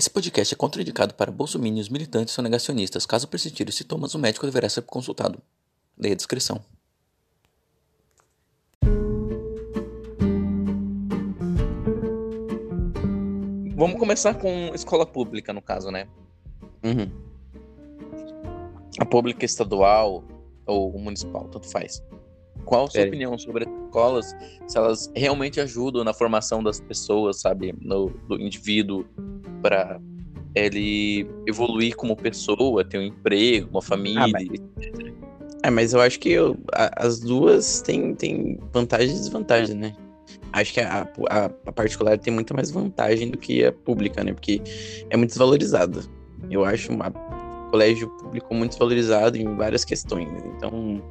Esse podcast é contraindicado para bolsominions, militantes ou negacionistas. Caso persistir os sintomas, o médico deverá ser consultado. Leia a descrição. Vamos começar com escola pública, no caso, né? Uhum. A pública estadual ou municipal, tanto faz. Qual a sua É. opinião sobre as escolas, se elas realmente ajudam na formação das pessoas, sabe, no, do indivíduo, para ele evoluir como pessoa, ter um emprego, uma família? mas- É, mas eu acho que eu- a- as duas têm, têm vantagens e desvantagens, né? Acho que a, a, a particular tem muito mais vantagem do que a pública, né? Porque é muito desvalorizada. Eu acho uma colégio público muito desvalorizado em várias questões. Então,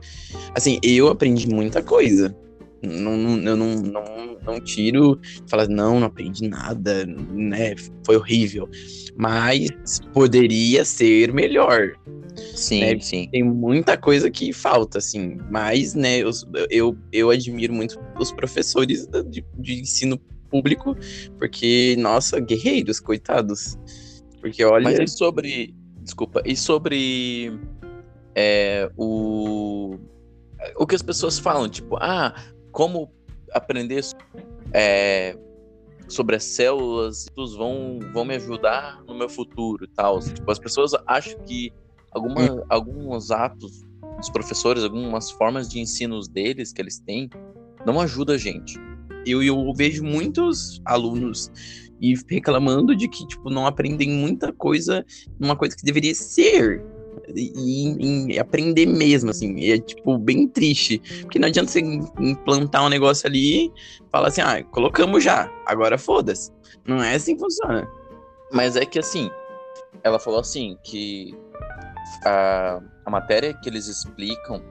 assim, eu aprendi muita coisa. Não, não, eu não, não, não tiro, falar, não, não aprendi nada, né? Foi horrível. Mas poderia ser melhor. Sim, né? sim. tem muita coisa que falta, assim. Mas, né, eu, eu, eu admiro muito os professores de, de ensino público, porque, nossa, guerreiros, coitados. Porque, olha. Mas e sobre. Desculpa, e sobre é, o. O que as pessoas falam, tipo, ah, como aprender é, sobre as células vão, vão me ajudar no meu futuro e tal. Tipo, as pessoas acham que alguma, alguns atos dos professores, algumas formas de ensinos deles que eles têm, não ajudam a gente. eu, eu vejo muitos alunos e reclamando de que, tipo, não aprendem muita coisa numa coisa que deveria ser. E, e- aprender mesmo, assim, e é tipo bem triste. Porque não adianta você im- implantar um negócio ali e falar assim, ah, colocamos já, agora foda-se. Não é assim que funciona. Mas é que assim, ela falou assim que a, a matéria que eles explicam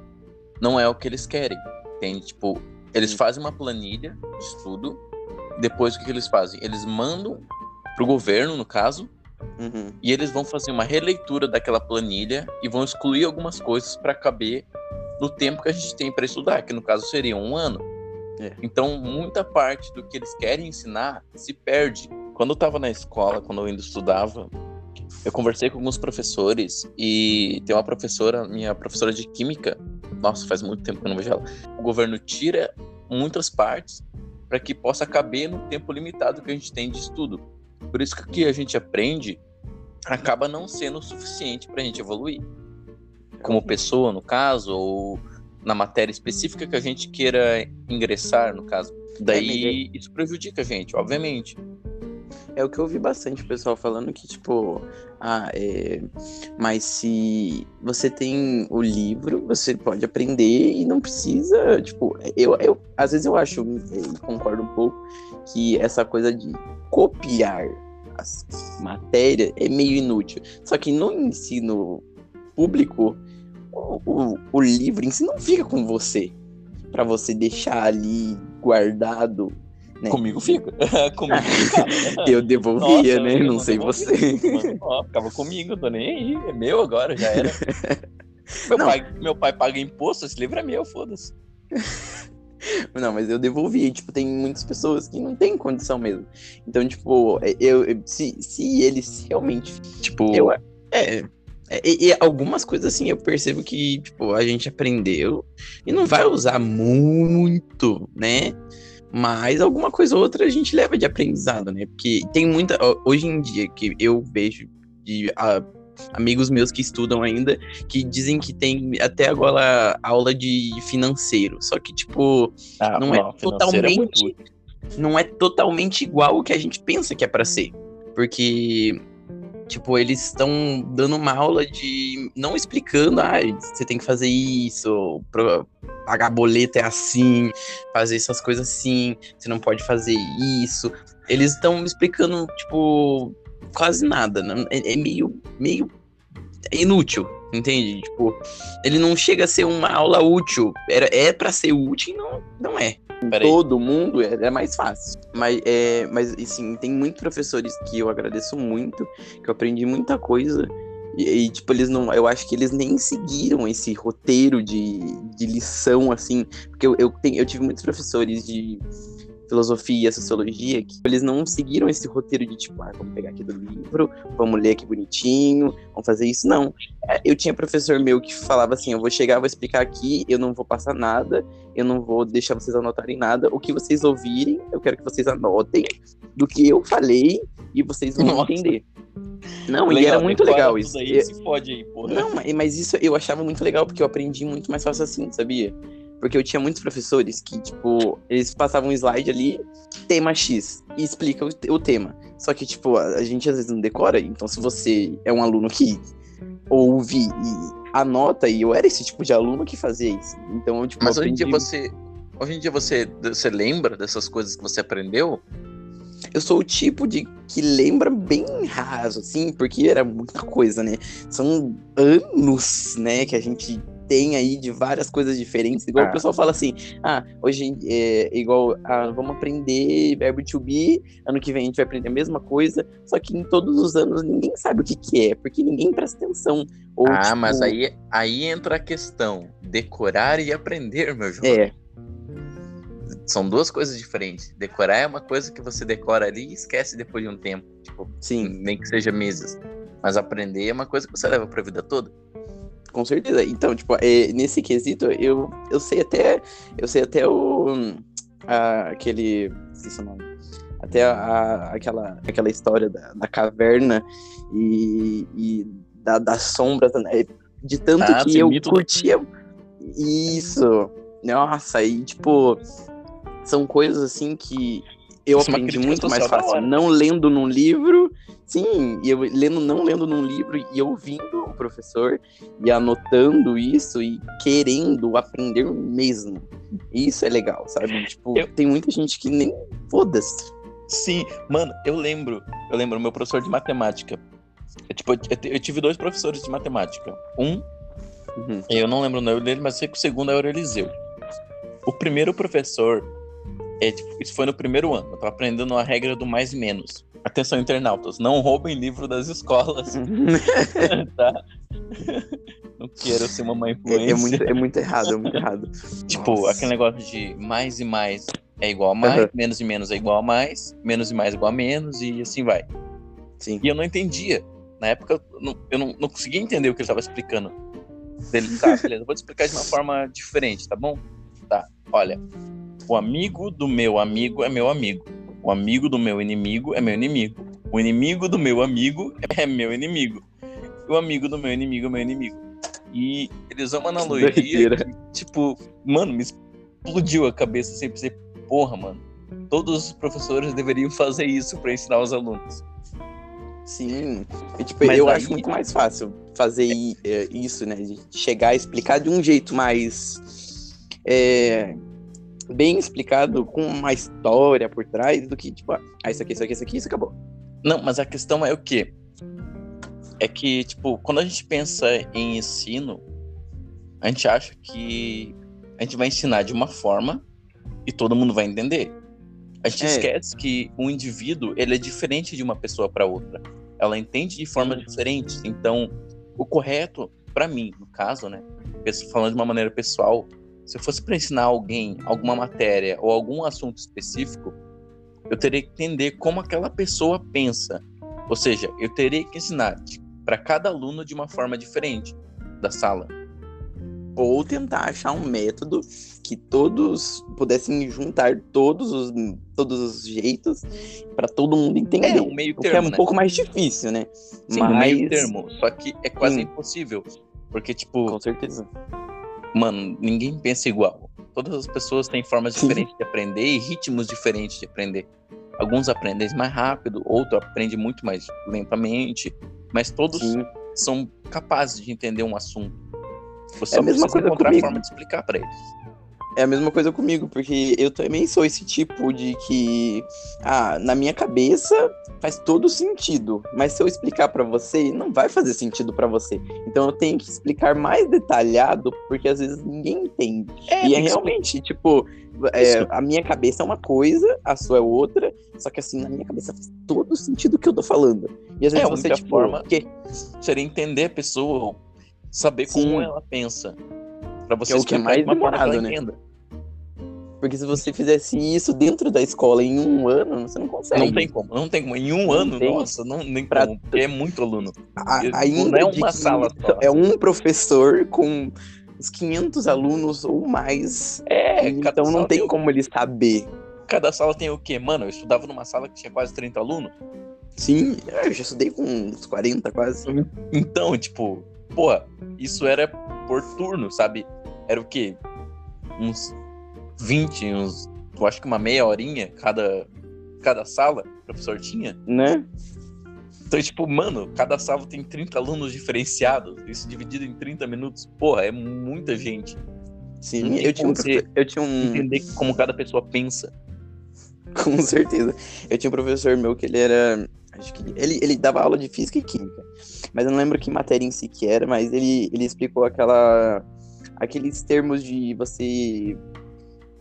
não é o que eles querem. Entende? Tipo, eles fazem uma planilha de estudo. Depois o que, que eles fazem? Eles mandam pro governo, no caso, Uhum. e eles vão fazer uma releitura daquela planilha e vão excluir algumas coisas para caber no tempo que a gente tem para estudar, que no caso seria um ano. É. Então, muita parte do que eles querem ensinar se perde. Quando eu estava na escola, quando eu ainda estudava, eu conversei com alguns professores e tem uma professora, minha professora de química, nossa, faz muito tempo que eu não vejo ela. O governo tira muitas partes para que possa caber no tempo limitado que a gente tem de estudo. Por isso que o que a gente aprende acaba não sendo o suficiente para a gente evoluir. Como pessoa, no caso, ou na matéria específica que a gente queira ingressar, no caso. Daí isso prejudica a gente, obviamente. É o que eu ouvi bastante o pessoal falando que, tipo, ah, é. Mas se você tem o livro, você pode aprender e não precisa, tipo, eu, eu às vezes eu acho, eu concordo um pouco, que essa coisa de copiar as matérias é meio inútil. Só que no ensino público, o, o, o livro em si não fica com você. Pra você deixar ali guardado. Né? Comigo fica. comigo fica. Eu devolvia, Nossa, né? eu Não sei você. Mano, ó, ficava comigo, tô nem aí. É meu agora, já era. Meu, Não. pai, meu pai paga imposto, esse livro é meu, foda-se. Não, mas eu devolvi. Tipo, tem muitas pessoas que não têm condição mesmo. Então, tipo, eu, eu- se, se eles realmente. Tipo, Eu, é, é, e, e algumas coisas assim eu percebo que, tipo, a gente aprendeu e não vai usar muito, né? Mas alguma coisa ou outra a gente leva de aprendizado, né? Porque tem muita. Hoje em dia que eu vejo de ah, amigos meus que estudam ainda que dizem que tem até agora aula de financeiro. Só que, tipo, ah, não é financeiro totalmente útil. não é totalmente igual o que a gente pensa que é pra ser. Porque tipo, eles estão dando uma aula de não explicando, ah, você tem que fazer isso, pagar boleto é assim, fazer essas coisas assim, você não pode fazer isso. Eles estão explicando, tipo, quase nada, né? é, é meio meio inútil, entende? Tipo, ele não chega a ser uma aula útil. Era, é para ser útil e não, não é. Peraí. Todo mundo é, é mais fácil. Mas, é, mas assim, tem muitos professores que eu agradeço muito, que eu aprendi muita coisa. E, e, tipo, eles não. Eu acho que eles nem seguiram esse roteiro de, de lição, assim. Porque eu, eu, eu tive muitos professores de filosofia, sociologia, que eles não seguiram esse roteiro de tipo, ah, vamos pegar aqui do livro, vamos ler aqui bonitinho, vamos fazer isso. Não. É, eu tinha professor meu que falava assim: eu vou chegar, vou explicar aqui, eu não vou passar nada, eu não vou deixar vocês anotarem nada. O que vocês ouvirem, eu quero que vocês anotem do que eu falei e vocês vão Nossa. entender. Não, legal, e era muito legal isso. Aí, se pode aí, porra. Não, mas isso eu achava muito legal, porque eu aprendi muito mais fácil assim, sabia? Porque eu tinha muitos professores que, tipo, eles passavam um slide ali, tema X, e explica o, o tema. Só que, tipo, a, a, gente às vezes não decora, então se você é um aluno que ouve e anota, e eu era esse tipo de aluno que fazia isso. Então, eu, tipo, Mas hoje em dia você. Hoje em dia você, você lembra dessas coisas que você aprendeu? Eu sou o tipo de que lembra bem raso, assim, porque era muita coisa, né? São anos, né, que a gente tem aí de várias coisas diferentes. Igual ah. o pessoal fala assim, ah, hoje é igual, ah, vamos aprender verbo to be, ano que vem a gente vai aprender a mesma coisa, só que em todos os anos ninguém sabe o que, que é, porque ninguém presta atenção. Ou, ah, tipo... mas aí, aí entra a questão, decorar e aprender, meu jovem. É. São duas coisas diferentes. Decorar é uma coisa que você decora ali e esquece depois de um tempo. Tipo, Sim. nem que seja meses. Mas aprender é uma coisa que você leva pra vida toda. Com certeza. Então, tipo, é, nesse quesito, eu, eu sei até. Eu sei até o. A, aquele. Esqueci o nome. Até a, aquela, aquela história da, da caverna e, e da, das sombras, né? De tanto ah, que eu curtia. Isso. Nossa, e tipo. São coisas assim que eu Isso é aprendi muito mais fácil não lendo num livro, sim, e eu lendo, não lendo num livro e ouvindo o professor e anotando isso e querendo aprender mesmo. Isso é legal, sabe? Tipo, eu... tem muita gente que nem foda-se. Sim, mano, eu lembro, eu lembro meu professor de matemática. Eu, tipo, eu, eu tive dois professores de matemática. Um, uhum. eu não lembro o nome dele, mas sei que o segundo era o Eliseu. O primeiro professor, é, tipo, isso foi no primeiro ano. Eu tava aprendendo a regra do mais e menos. Atenção, internautas, não roubem livro das escolas. tá? Não quero ser uma mãe influência. É, é, muito, é muito errado, é muito errado. tipo, Nossa. aquele negócio de mais e mais é igual a mais, uhum. menos e menos é igual a mais, menos e mais é igual a menos, e assim vai. Sim. E eu não entendia. Na época, eu não, eu não, não conseguia entender o que ele estava explicando. Ele, tá, beleza, vou te explicar de uma forma diferente, tá bom? Tá, olha, o amigo do meu amigo é meu amigo. O amigo do meu inimigo é meu inimigo. O inimigo do meu amigo é meu inimigo. O amigo do meu inimigo é meu inimigo. E eles usam uma analogia que, tipo, mano, me explodiu a cabeça sem pensar, porra, mano. Todos os professores deveriam fazer isso para ensinar os alunos. Sim. E, tipo, Mas eu aí... acho muito mais fácil fazer é, isso, né? De chegar a explicar de um jeito mais. É, bem explicado, com uma história por trás, do que, tipo, ah, isso aqui, isso aqui, isso aqui, isso acabou. Não, mas a questão é o quê? É que, tipo, quando a gente pensa em ensino, a gente acha que a gente vai ensinar de uma forma e todo mundo vai entender. A gente é. esquece que um indivíduo, ele é diferente de uma pessoa para outra. Ela entende de forma diferente. Então, o correto, para mim, no caso, né, falando de uma maneira pessoal, se eu fosse para ensinar alguém alguma matéria ou algum assunto específico, eu teria que entender como aquela pessoa pensa. Ou seja, eu teria que ensinar para cada aluno de uma forma diferente da sala. Ou tentar achar um método que todos pudessem juntar todos os, todos os jeitos para todo mundo entender. É, um meio termo, é um né? pouco mais difícil, né? Sim, Mas... um meio termo. Só que é quase Sim. impossível. Porque, tipo. Com certeza mano, ninguém pensa igual. Todas as pessoas têm formas diferentes de aprender e ritmos diferentes de aprender. Alguns aprendem mais rápido, outro aprende muito mais lentamente, mas todos Sim. são capazes de entender um assunto. Você é a mesma coisa encontrar comigo. forma de explicar para eles. É a mesma coisa comigo, porque eu também sou esse tipo de que, ah, na minha cabeça faz todo sentido, mas se eu explicar para você, não vai fazer sentido para você. Então eu tenho que explicar mais detalhado, porque às vezes ninguém entende. É, e é realmente, tipo, é, a minha cabeça é uma coisa, a sua é outra, só que assim, na minha cabeça faz todo sentido o que eu tô falando. E às vezes é, você, tipo, forma que... seria entender a pessoa, saber Sim. como ela pensa. Pra você que é o que é mais demorado, né? Entenda. Porque se você fizesse isso dentro da escola em um ano, você não consegue. Não tem como, não tem como. Em um Não ano, tem. nossa, não nem Pra- como, porque é muito aluno. A, não é uma sala só. É um professor com uns 500 alunos ou mais. É, então não tem o- como ele saber. Cada sala tem o quê? Mano, eu estudava numa sala que tinha quase 30 alunos. Sim, eu já estudei com uns 40 quase. Então, tipo, porra, isso era por turno, sabe? Era o quê? Uns 20, uns. Eu acho que uma meia horinha cada, cada sala o professor tinha. Né? Então, tipo, mano, cada sala tem 30 alunos diferenciados. Isso dividido em 30 minutos. Porra, é muita gente. Sim, tem eu tinha, um eu tinha um. Entender como cada pessoa pensa. Com certeza. Eu tinha um professor meu que ele era. Acho que ele, ele dava aula de física e química. Mas eu não lembro que matéria em si que era, mas ele, ele explicou aquela. aqueles termos de você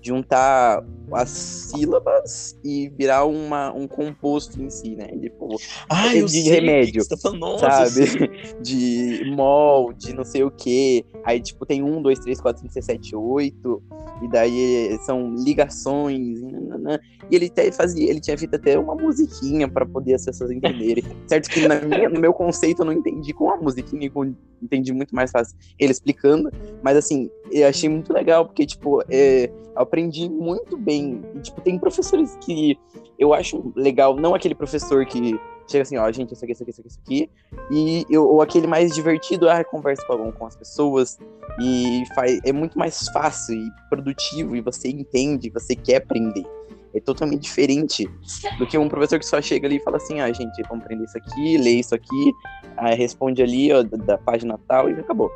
juntar as sílabas e virar uma, um composto em si, né? Tipo, Ah, eu de sei remédio, Que tá nossa, sabe? De mol, de não sei o quê. Aí, tipo, tem um, dois, três, quatro, cinco, seis, sete, oito. E daí são ligações. E, nananã. e ele até fazia, ele tinha feito até uma musiquinha pra poder as pessoas entenderem. certo que minha- no meu conceito eu não entendi com a musiquinha, com- entendi muito mais fácil ele explicando. Mas assim, eu achei muito legal, porque, tipo, é, eu aprendi muito bem. E, tipo, tem professores que eu acho legal, não aquele professor que chega assim, ó, gente, isso aqui, isso aqui, isso aqui, isso aqui. E eu, ou aquele mais divertido, ah, conversa com, com as pessoas e faz, é muito mais fácil e produtivo e você entende, você quer aprender. É totalmente diferente do que um professor que só chega ali e fala assim, ah, gente, vamos aprender isso aqui, lê isso aqui, aí responde ali, ó, da, da página tal e acabou.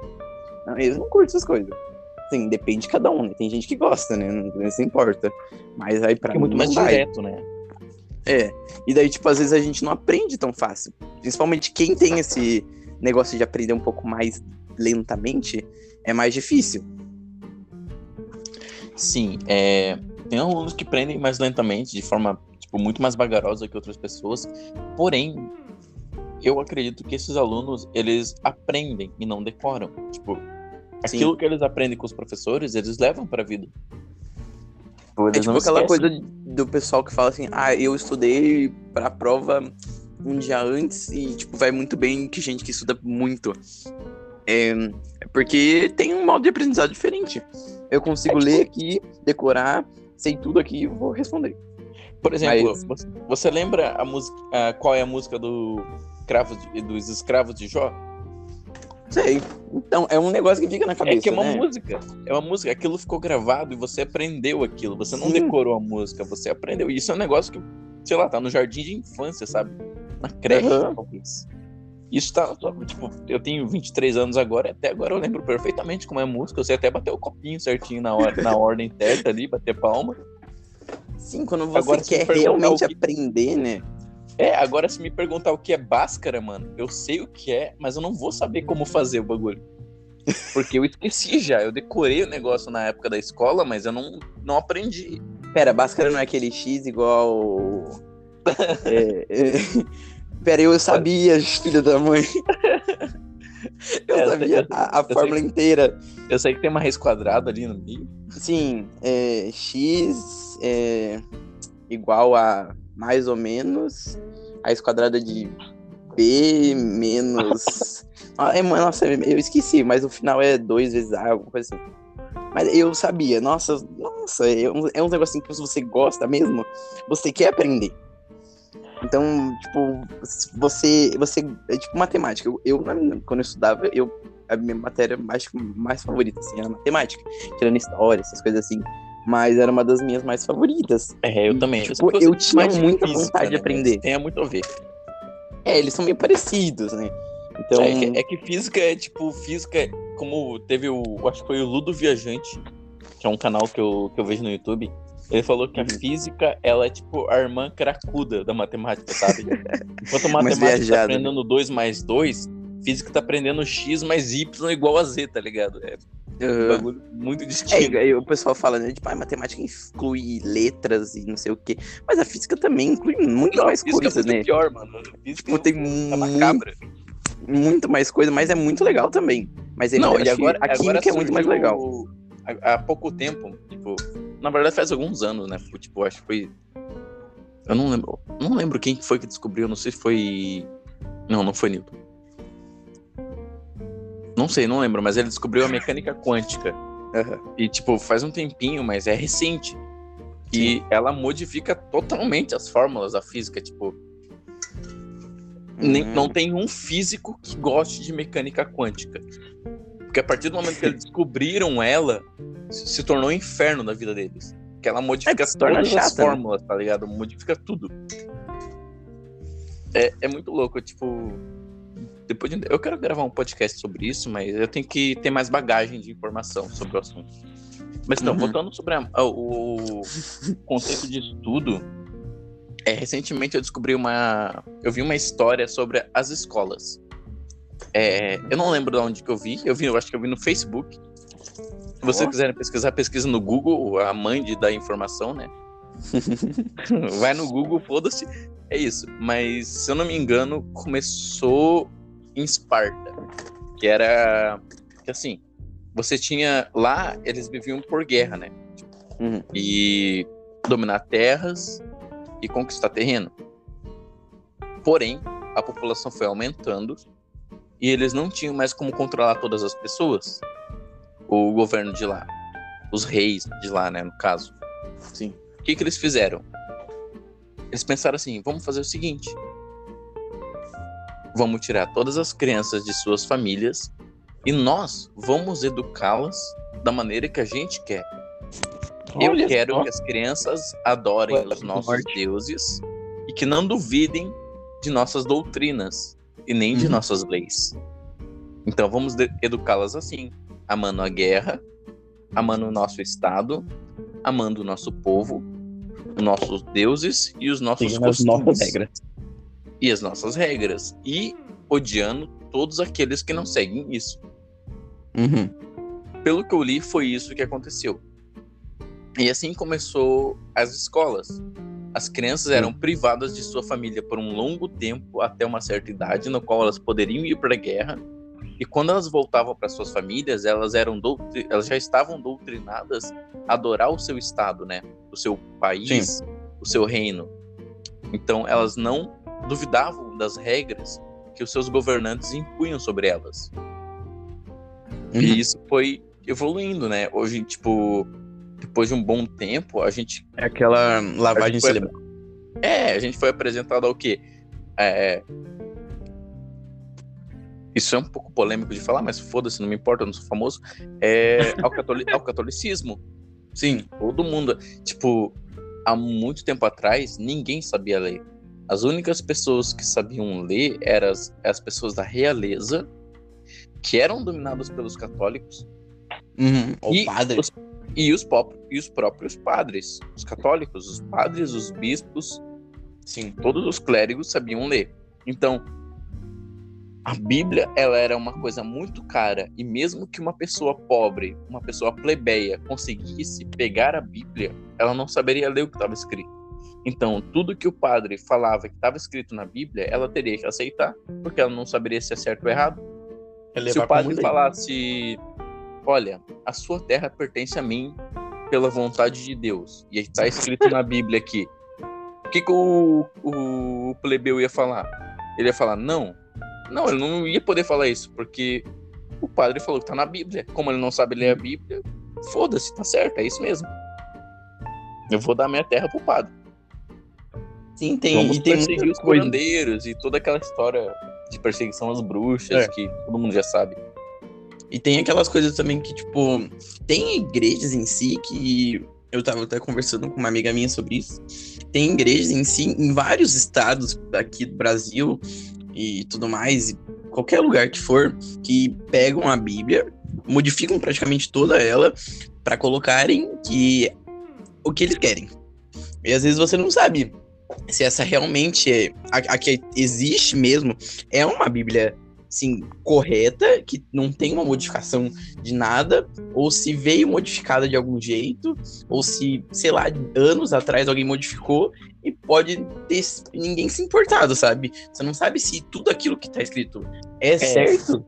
Não, eles não curtem essas coisas. Sim, depende de cada um, né? Tem gente que gosta, né? Não, não se importa. Mas aí pra é mim muito mais vai. direto, né? É. E daí, tipo, às vezes a gente não aprende tão fácil. Principalmente quem tem esse negócio de aprender um pouco mais lentamente, é mais difícil. Sim, é, tem alunos que aprendem mais lentamente, de forma tipo, muito mais vagarosa que outras pessoas. Porém, eu acredito que esses alunos, eles aprendem e não decoram. Tipo, Sim. aquilo que eles aprendem com os professores, eles levam pra vida. É Eles tipo não aquela coisa do pessoal que fala assim, ah, eu estudei pra prova um dia antes e, tipo, vai muito bem que gente que estuda muito. É, é porque tem um modo de aprendizado diferente. Eu consigo ler aqui, decorar, sei tudo aqui e vou responder. Por exemplo, Mas- você, lembra a música, a- qual é a música do Cravos de- dos escravos de Jó? Sei. Então, é um negócio que fica na cabeça, é que é uma né? música. É uma música. Aquilo ficou gravado e você aprendeu aquilo. Você não Sim. decorou a música, você aprendeu. E isso é um negócio que, sei lá, tá no jardim de infância, sabe? Na creche, Aham. talvez. Isso tá, só, tipo, eu tenho 23 anos agora, e até agora eu lembro perfeitamente como é a música. Eu sei até bater o copinho certinho na, hora, na ordem certa ali, bater palma. Sim, quando você Agora, quer realmente que- aprender, né? É, agora se me perguntar o que é Bhaskara, mano, eu sei o que é, mas eu não vou saber como fazer o bagulho. Porque eu esqueci já. Eu decorei o negócio na época da escola, mas eu não, não aprendi. Pera, Bhaskara não é aquele X igual. é, é... Pera, eu sabia, filho da mãe. Eu É, sabia eu- a, a sei fórmula inteira. Eu sei que tem uma raiz quadrada ali no meio. Sim, é, X é igual a mais ou menos raiz quadrada de B menos. Ah, é, nossa, eu esqueci, mas o final é 2 vezes A, alguma coisa assim. Mas eu sabia, nossa, nossa, é um, é um negocinho que se você gosta mesmo, você quer aprender. Então, tipo, você, você é tipo matemática. Eu, eu, quando eu estudava, eu a minha matéria mais, mais favorita, assim, era matemática. Tirando história, essas coisas assim. Mas era uma das minhas mais favoritas. É, eu também. tipo, eu gostei tinha de muita vontade de né? aprender. Tem muito a ver. É, eles são meio parecidos, né? Então, É, que, é que física é tipo, física é como teve o. Acho que foi o Ludo Viajante, que é um canal que eu, que eu vejo no YouTube. Ele falou que a Uhum. física, ela é tipo a irmã cracuda da matemática, sabe? Enquanto a matemática tá né? aprendendo 2 mais 2, física tá aprendendo x mais y igual a z, tá ligado? É um bagulho muito É, distinto. e o pessoal fala, né? Tipo, a matemática inclui letras e não sei o quê. Mas a física também inclui muito Não, mais física é né? pior, mano. Física Tipo, tem tá muito, macabra. muito mais coisa, mas é muito legal também. Mas é, Não, e agora, a química é muito mais legal. o- há, há pouco tempo, tipo, na verdade faz alguns anos, né? Tipo, acho que foi. Eu não lembro. Não lembro quem foi que descobriu, não sei se foi. Não, não foi Newton. Não sei, não lembro, mas ele descobriu a mecânica quântica. Aham. E, tipo, faz um tempinho, mas é recente. E ela modifica totalmente as fórmulas da física. Tipo, nem, Hum. não tem um físico que goste de mecânica quântica. Porque a partir do momento que eles descobriram ela, se, tornou um inferno na vida deles. Que ela modifica É, se torna todas as chata, né? fórmulas, tá ligado? Modifica tudo. É, é muito louco, tipo. Depois de, eu quero gravar um podcast sobre isso, mas eu tenho que ter mais bagagem de informação sobre o assunto. Mas então, Uhum. voltando sobre a- a- o conceito de estudo, é, recentemente eu descobri uma. Eu vi uma história sobre as escolas. É, eu não lembro de onde que eu vi. Eu vi, eu acho que eu vi no Facebook. Se vocês Ó. quiserem pesquisar, pesquisa no Google, a mãe de dar informação, né? Vai no Google, foda-se. É isso. Mas, se eu não me engano, começou em Esparta. Que era. Que assim, você tinha. Lá, eles viviam por guerra, né? Uhum. e dominar terras e conquistar terreno. Porém, a população foi aumentando e eles não tinham mais como controlar todas as pessoas. O governo de lá, os reis de lá, né, no caso. Sim. O que que eles fizeram? Eles pensaram assim: vamos fazer o seguinte. Vamos tirar todas as crianças de suas famílias e nós vamos educá-las da maneira que a gente quer. Eu Olha quero só. que as crianças adorem Olha os nossos forte. deuses e que não duvidem de nossas doutrinas e nem de Uhum. nossas leis. Então vamos de- educá-las assim, amando a guerra, amando o nosso estado, amando o nosso povo, os nossos deuses e os nossos Seguindo as costumes nossas regras. E as nossas regras e odiando todos aqueles que não seguem isso. Uhum. Pelo que eu li, foi isso que aconteceu. E assim começou as escolas. As crianças eram privadas de sua família por um longo tempo até uma certa idade, no qual elas poderiam ir para a guerra. E quando elas voltavam para suas famílias, elas eram doutri- elas já estavam doutrinadas a adorar o seu estado, né? O seu país, o seu reino. Então elas não duvidavam das regras que os seus governantes impunham sobre elas. Uhum. E isso foi evoluindo, né? Hoje, tipo, depois de um bom tempo, a gente. É aquela lavagem Foi- cerebral. É, a gente foi apresentado ao quê? É... Isso é um pouco polêmico de falar, mas foda-se, não me importa, eu não sou famoso. É... Ao, catoli... ao catolicismo. Sim, todo mundo. Tipo, há muito tempo atrás, ninguém sabia ler. As únicas pessoas que sabiam ler eram as, as pessoas da realeza, que eram dominadas pelos católicos, Uhum. E os- e os, pop- e os próprios padres, os católicos, os padres, os bispos, Sim. todos os clérigos sabiam ler. Então, a Bíblia, ela era uma coisa muito cara e mesmo que uma pessoa pobre, uma pessoa plebeia conseguisse pegar a Bíblia, ela não saberia ler o que estava escrito. Então, tudo que o padre falava que estava escrito na Bíblia, ela teria que aceitar, porque ela não saberia se é certo ou errado. Se o padre falasse, olha, a sua terra pertence a mim pela vontade de Deus, e está escrito na Bíblia aqui, o que, que o, o plebeu ia falar? Ele ia falar, não, não, ele não ia poder falar isso, porque o padre falou que tá na Bíblia. Como ele não sabe ler a Bíblia, foda-se, tá certo, é isso mesmo. Eu vou dar minha terra pro padre. Sim, tem, Vamos e tem os curandeiros e toda aquela história de perseguição às bruxas É. que todo mundo já sabe. E tem aquelas coisas também que, tipo, tem igrejas em si que. Eu tava até conversando com uma amiga minha sobre isso. Tem igrejas em si, em vários estados aqui do Brasil e tudo mais, e qualquer lugar que for, que pegam a Bíblia, modificam praticamente toda ela para colocarem que o que eles querem. E às vezes você não sabe se essa realmente é a, a que existe mesmo é uma Bíblia assim, correta, que não tem uma modificação de nada, ou se veio modificada de algum jeito, ou se, sei lá, anos atrás alguém modificou e pode ter ninguém se importado, sabe? Você não sabe se tudo aquilo que tá escrito é, certo,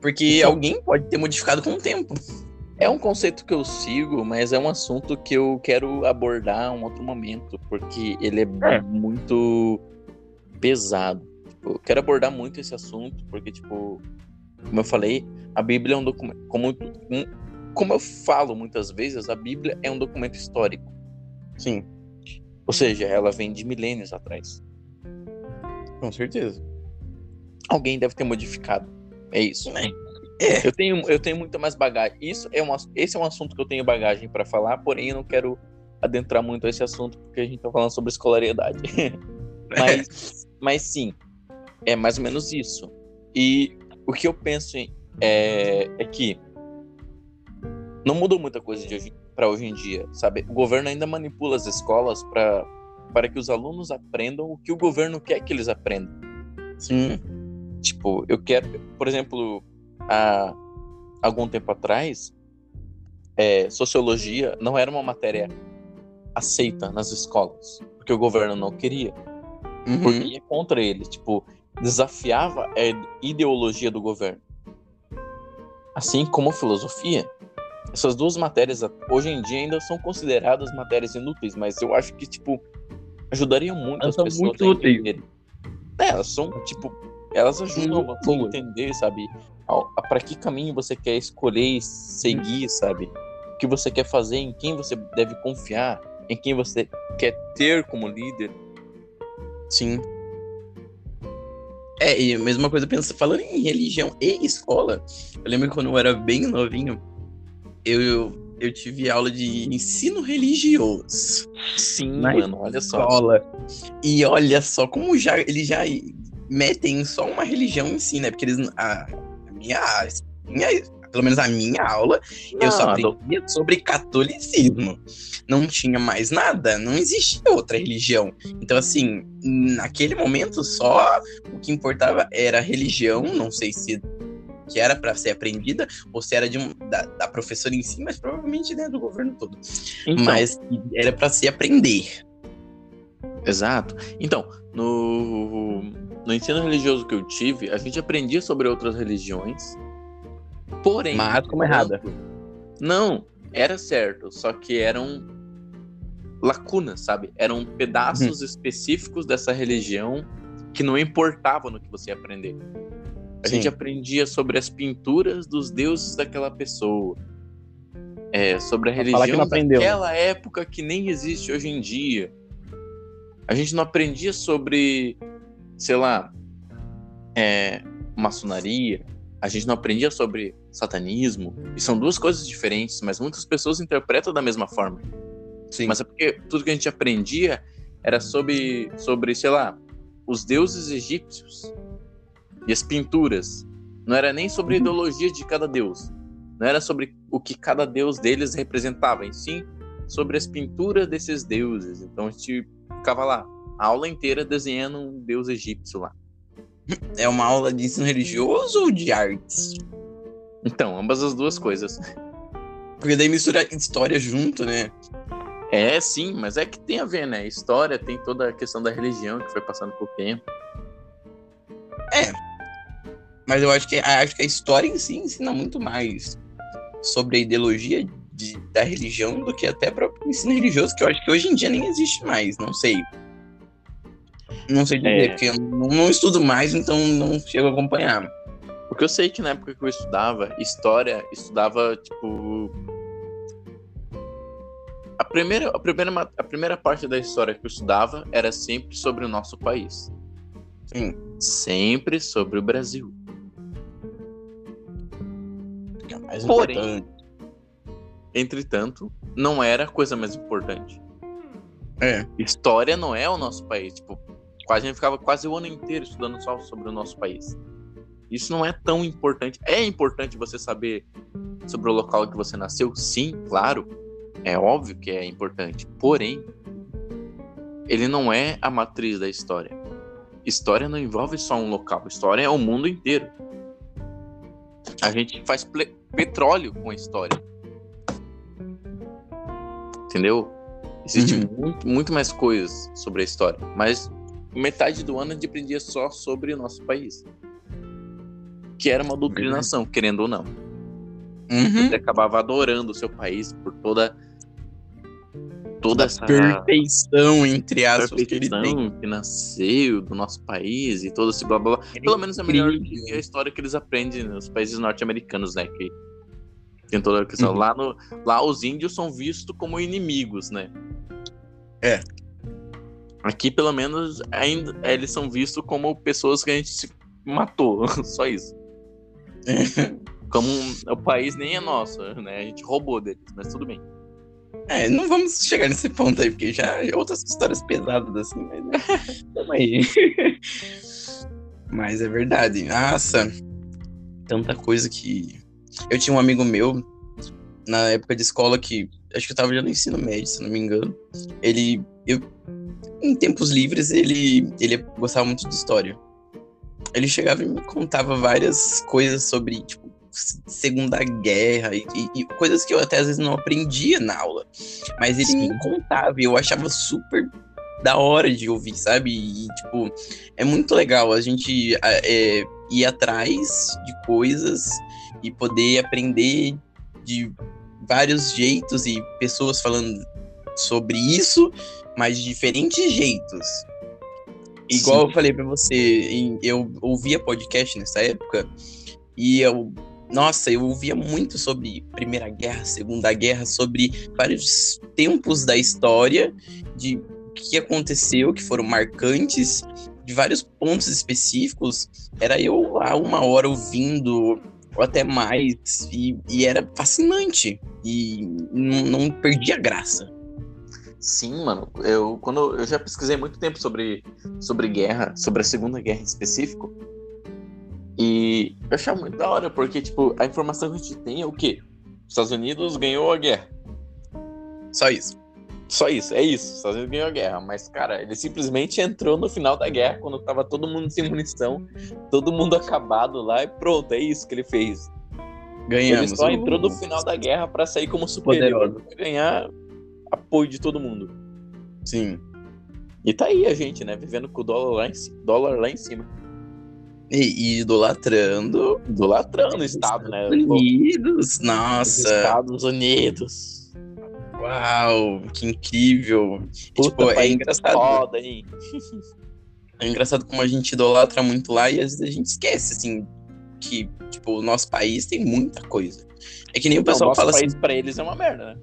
porque alguém pode ter modificado com o tempo. É um conceito que eu sigo, mas é um assunto que eu quero abordar em um outro momento, porque ele é, é. muito pesado. Tipo, eu quero abordar muito esse assunto, porque, tipo, como eu falei, a Bíblia é um documento. Como, um, como eu falo muitas vezes, a Bíblia é um documento histórico. Sim. Ou seja, ela vem de milênios atrás. Com certeza. Alguém deve ter modificado. É isso. É. Eu tenho, eu tenho muito mais bagagem. Isso é um, esse é um assunto que eu tenho bagagem para falar, porém eu não quero adentrar muito esse assunto porque a gente tá falando sobre escolaridade. mas, mas sim, é mais ou menos isso. E o que eu penso é, é que não mudou muita coisa para hoje em dia, sabe? O governo ainda manipula as escolas para para que os alunos aprendam o que o governo quer que eles aprendam. Sim. Tipo, eu quero, por exemplo, há algum tempo atrás, é, sociologia não era uma matéria aceita nas escolas, porque o governo não queria. Uhum. Porque ia contra ele, tipo, desafiava a ideologia do governo. Assim como filosofia. Essas duas matérias, hoje em dia, ainda são consideradas matérias inúteis, mas eu acho que, tipo, ajudariam muito elas as pessoas muito a entenderem. É, elas são, tipo, elas ajudam a entender, sabe? Para que caminho você quer escolher e seguir, sabe? O que você quer fazer, em quem você deve confiar, em quem você quer ter como líder. Sim. É, e a mesma coisa, pensa, falando em religião e escola, eu lembro que quando eu era bem novinho, eu, eu, eu tive aula de ensino religioso. Sim, mano, olha só. Escola. E olha só como já eles já metem só uma religião em si, né? Porque eles. A minha, minha, pelo menos a minha aula, não, eu só aprendia do... sobre catolicismo. Não tinha mais nada, não existia outra religião. Então, assim, naquele momento só o que importava era a religião, não sei se que era para ser aprendida ou se era de um, da, da, professora em si, mas provavelmente né, do governo todo. Então, mas era para se aprender. Exato. Então, no no ensino religioso que eu tive, a gente aprendia sobre outras religiões. Porém. Mas como errada. Não, era certo, só que eram lacunas, sabe? Eram pedaços hum. específicos dessa religião que não importavam no que você ia aprender. A Sim. gente aprendia sobre as pinturas dos deuses daquela pessoa. É, sobre a religião daquela época que nem existe hoje em dia. A gente não aprendia sobre sei lá, é, maçonaria, a gente não aprendia sobre satanismo, e são duas coisas diferentes, mas muitas pessoas interpretam da mesma forma. Sim. Mas é porque tudo que a gente aprendia era sobre, sobre, sei lá, os deuses egípcios e as pinturas. Não era nem sobre a uhum. ideologia de cada deus. Não era sobre o que cada deus deles representava, em sim sobre as pinturas desses deuses. Então a gente ficava lá, a aula inteira desenhando um deus egípcio lá. É uma aula de ensino religioso ou de artes? Então, ambas as duas coisas. Porque daí mistura história junto, né? É, sim, mas é que tem a ver, né? História tem toda a questão da religião que foi passando por tempo. É. Mas eu acho que, acho que a história em si ensina muito mais sobre a ideologia de, da religião do que até para o ensino religioso, que eu acho que hoje em dia nem existe mais, não sei. Não sei dizer, é... porque eu não, não, estudo mais, então não chego a acompanhar. Porque eu sei que na época que eu estudava, história, estudava, tipo. A primeira, a, primeira, a primeira parte da história que eu estudava era sempre sobre o nosso país. Sim. Sempre sobre o Brasil. É mais Porém, importante. entretanto, não era a coisa mais importante. É. História não é o nosso país. Tipo, a gente ficava quase o ano inteiro estudando só sobre o nosso país. Isso não é tão importante. É importante você saber sobre o local que você nasceu? Sim, claro. É óbvio que é importante. Porém, ele não é a matriz da história. História não envolve só um local. História é o mundo inteiro. A gente faz petróleo com a história. Entendeu? Existe uhum. muito, muito mais coisas sobre a história. Mas metade do ano a gente aprendia só sobre o nosso país. Que era uma doutrinação, uhum. querendo ou não. Uhum. Você acabava adorando o seu país por toda toda essa perfeição, entre aspas, que ele tem. nasceu do nosso país e todo esse blá blá blá. Pelo menos é melhor que a história que eles aprendem nos países norte-americanos, né? Que tem toda a questão. Uhum. Lá, no, lá os índios são vistos como inimigos, né? É. Aqui, pelo menos, ainda eles são vistos como pessoas que a gente se matou. Só isso. Como um- o país nem é nosso, né? A gente roubou deles, mas tudo bem. É, não vamos chegar nesse ponto aí, porque já é outras histórias pesadas assim, mas né? Tamo aí. mas é verdade. Nossa, tanta coisa que. Eu tinha um amigo meu na época de escola que. Acho que eu tava já no ensino médio, se não me engano. Ele. Eu, em tempos livres, ele, ele gostava muito de história. Ele chegava e me contava várias coisas sobre, tipo, Segunda Guerra e, e- coisas que eu até às vezes não aprendia na aula. Mas ele Sim. me contava e eu achava super da hora de ouvir, sabe? E, tipo, é muito legal a gente é, ir atrás de coisas e poder aprender de vários jeitos e pessoas falando sobre isso, mas de diferentes jeitos. Igual Sim. eu falei pra você, eu ouvia podcast nessa época e eu, nossa, eu ouvia muito sobre Primeira Guerra, Segunda Guerra, sobre vários tempos da história, de o que aconteceu, que foram marcantes, de vários pontos específicos. Era eu lá uma hora ouvindo, ou até mais, e, e era fascinante. E não, não perdia a graça. Sim, mano. Eu, quando, eu já pesquisei muito tempo sobre, sobre guerra, sobre a Segunda Guerra em específico. E eu achava muito da hora, porque, tipo, a informação que a gente tem é o quê? Os Estados Unidos ganhou a guerra. Só isso. Só isso, é isso. Os Estados Unidos ganhou a guerra. Mas, cara, ele simplesmente entrou no final da guerra, quando tava todo mundo sem munição, todo mundo acabado lá, e pronto, é isso que ele fez. Ganhamos. Ele só entrou no final da guerra pra sair como superior, Poderoso. pra ganhar apoio de todo mundo. Sim. E tá aí a gente, né? Vivendo com o dólar lá em, dólar lá em cima. E, e idolatrando Idolatrando o Estado, né? Unidos. Os Nossa. Estados Unidos. Uau, que incrível. Puta, tipo, é engraçado. Foda, hein? É engraçado como a gente idolatra muito lá e às vezes a gente esquece, assim, que, tipo, o nosso país tem muita coisa. É que nem o Não, pessoal nosso fala país pra eles é uma merda, né?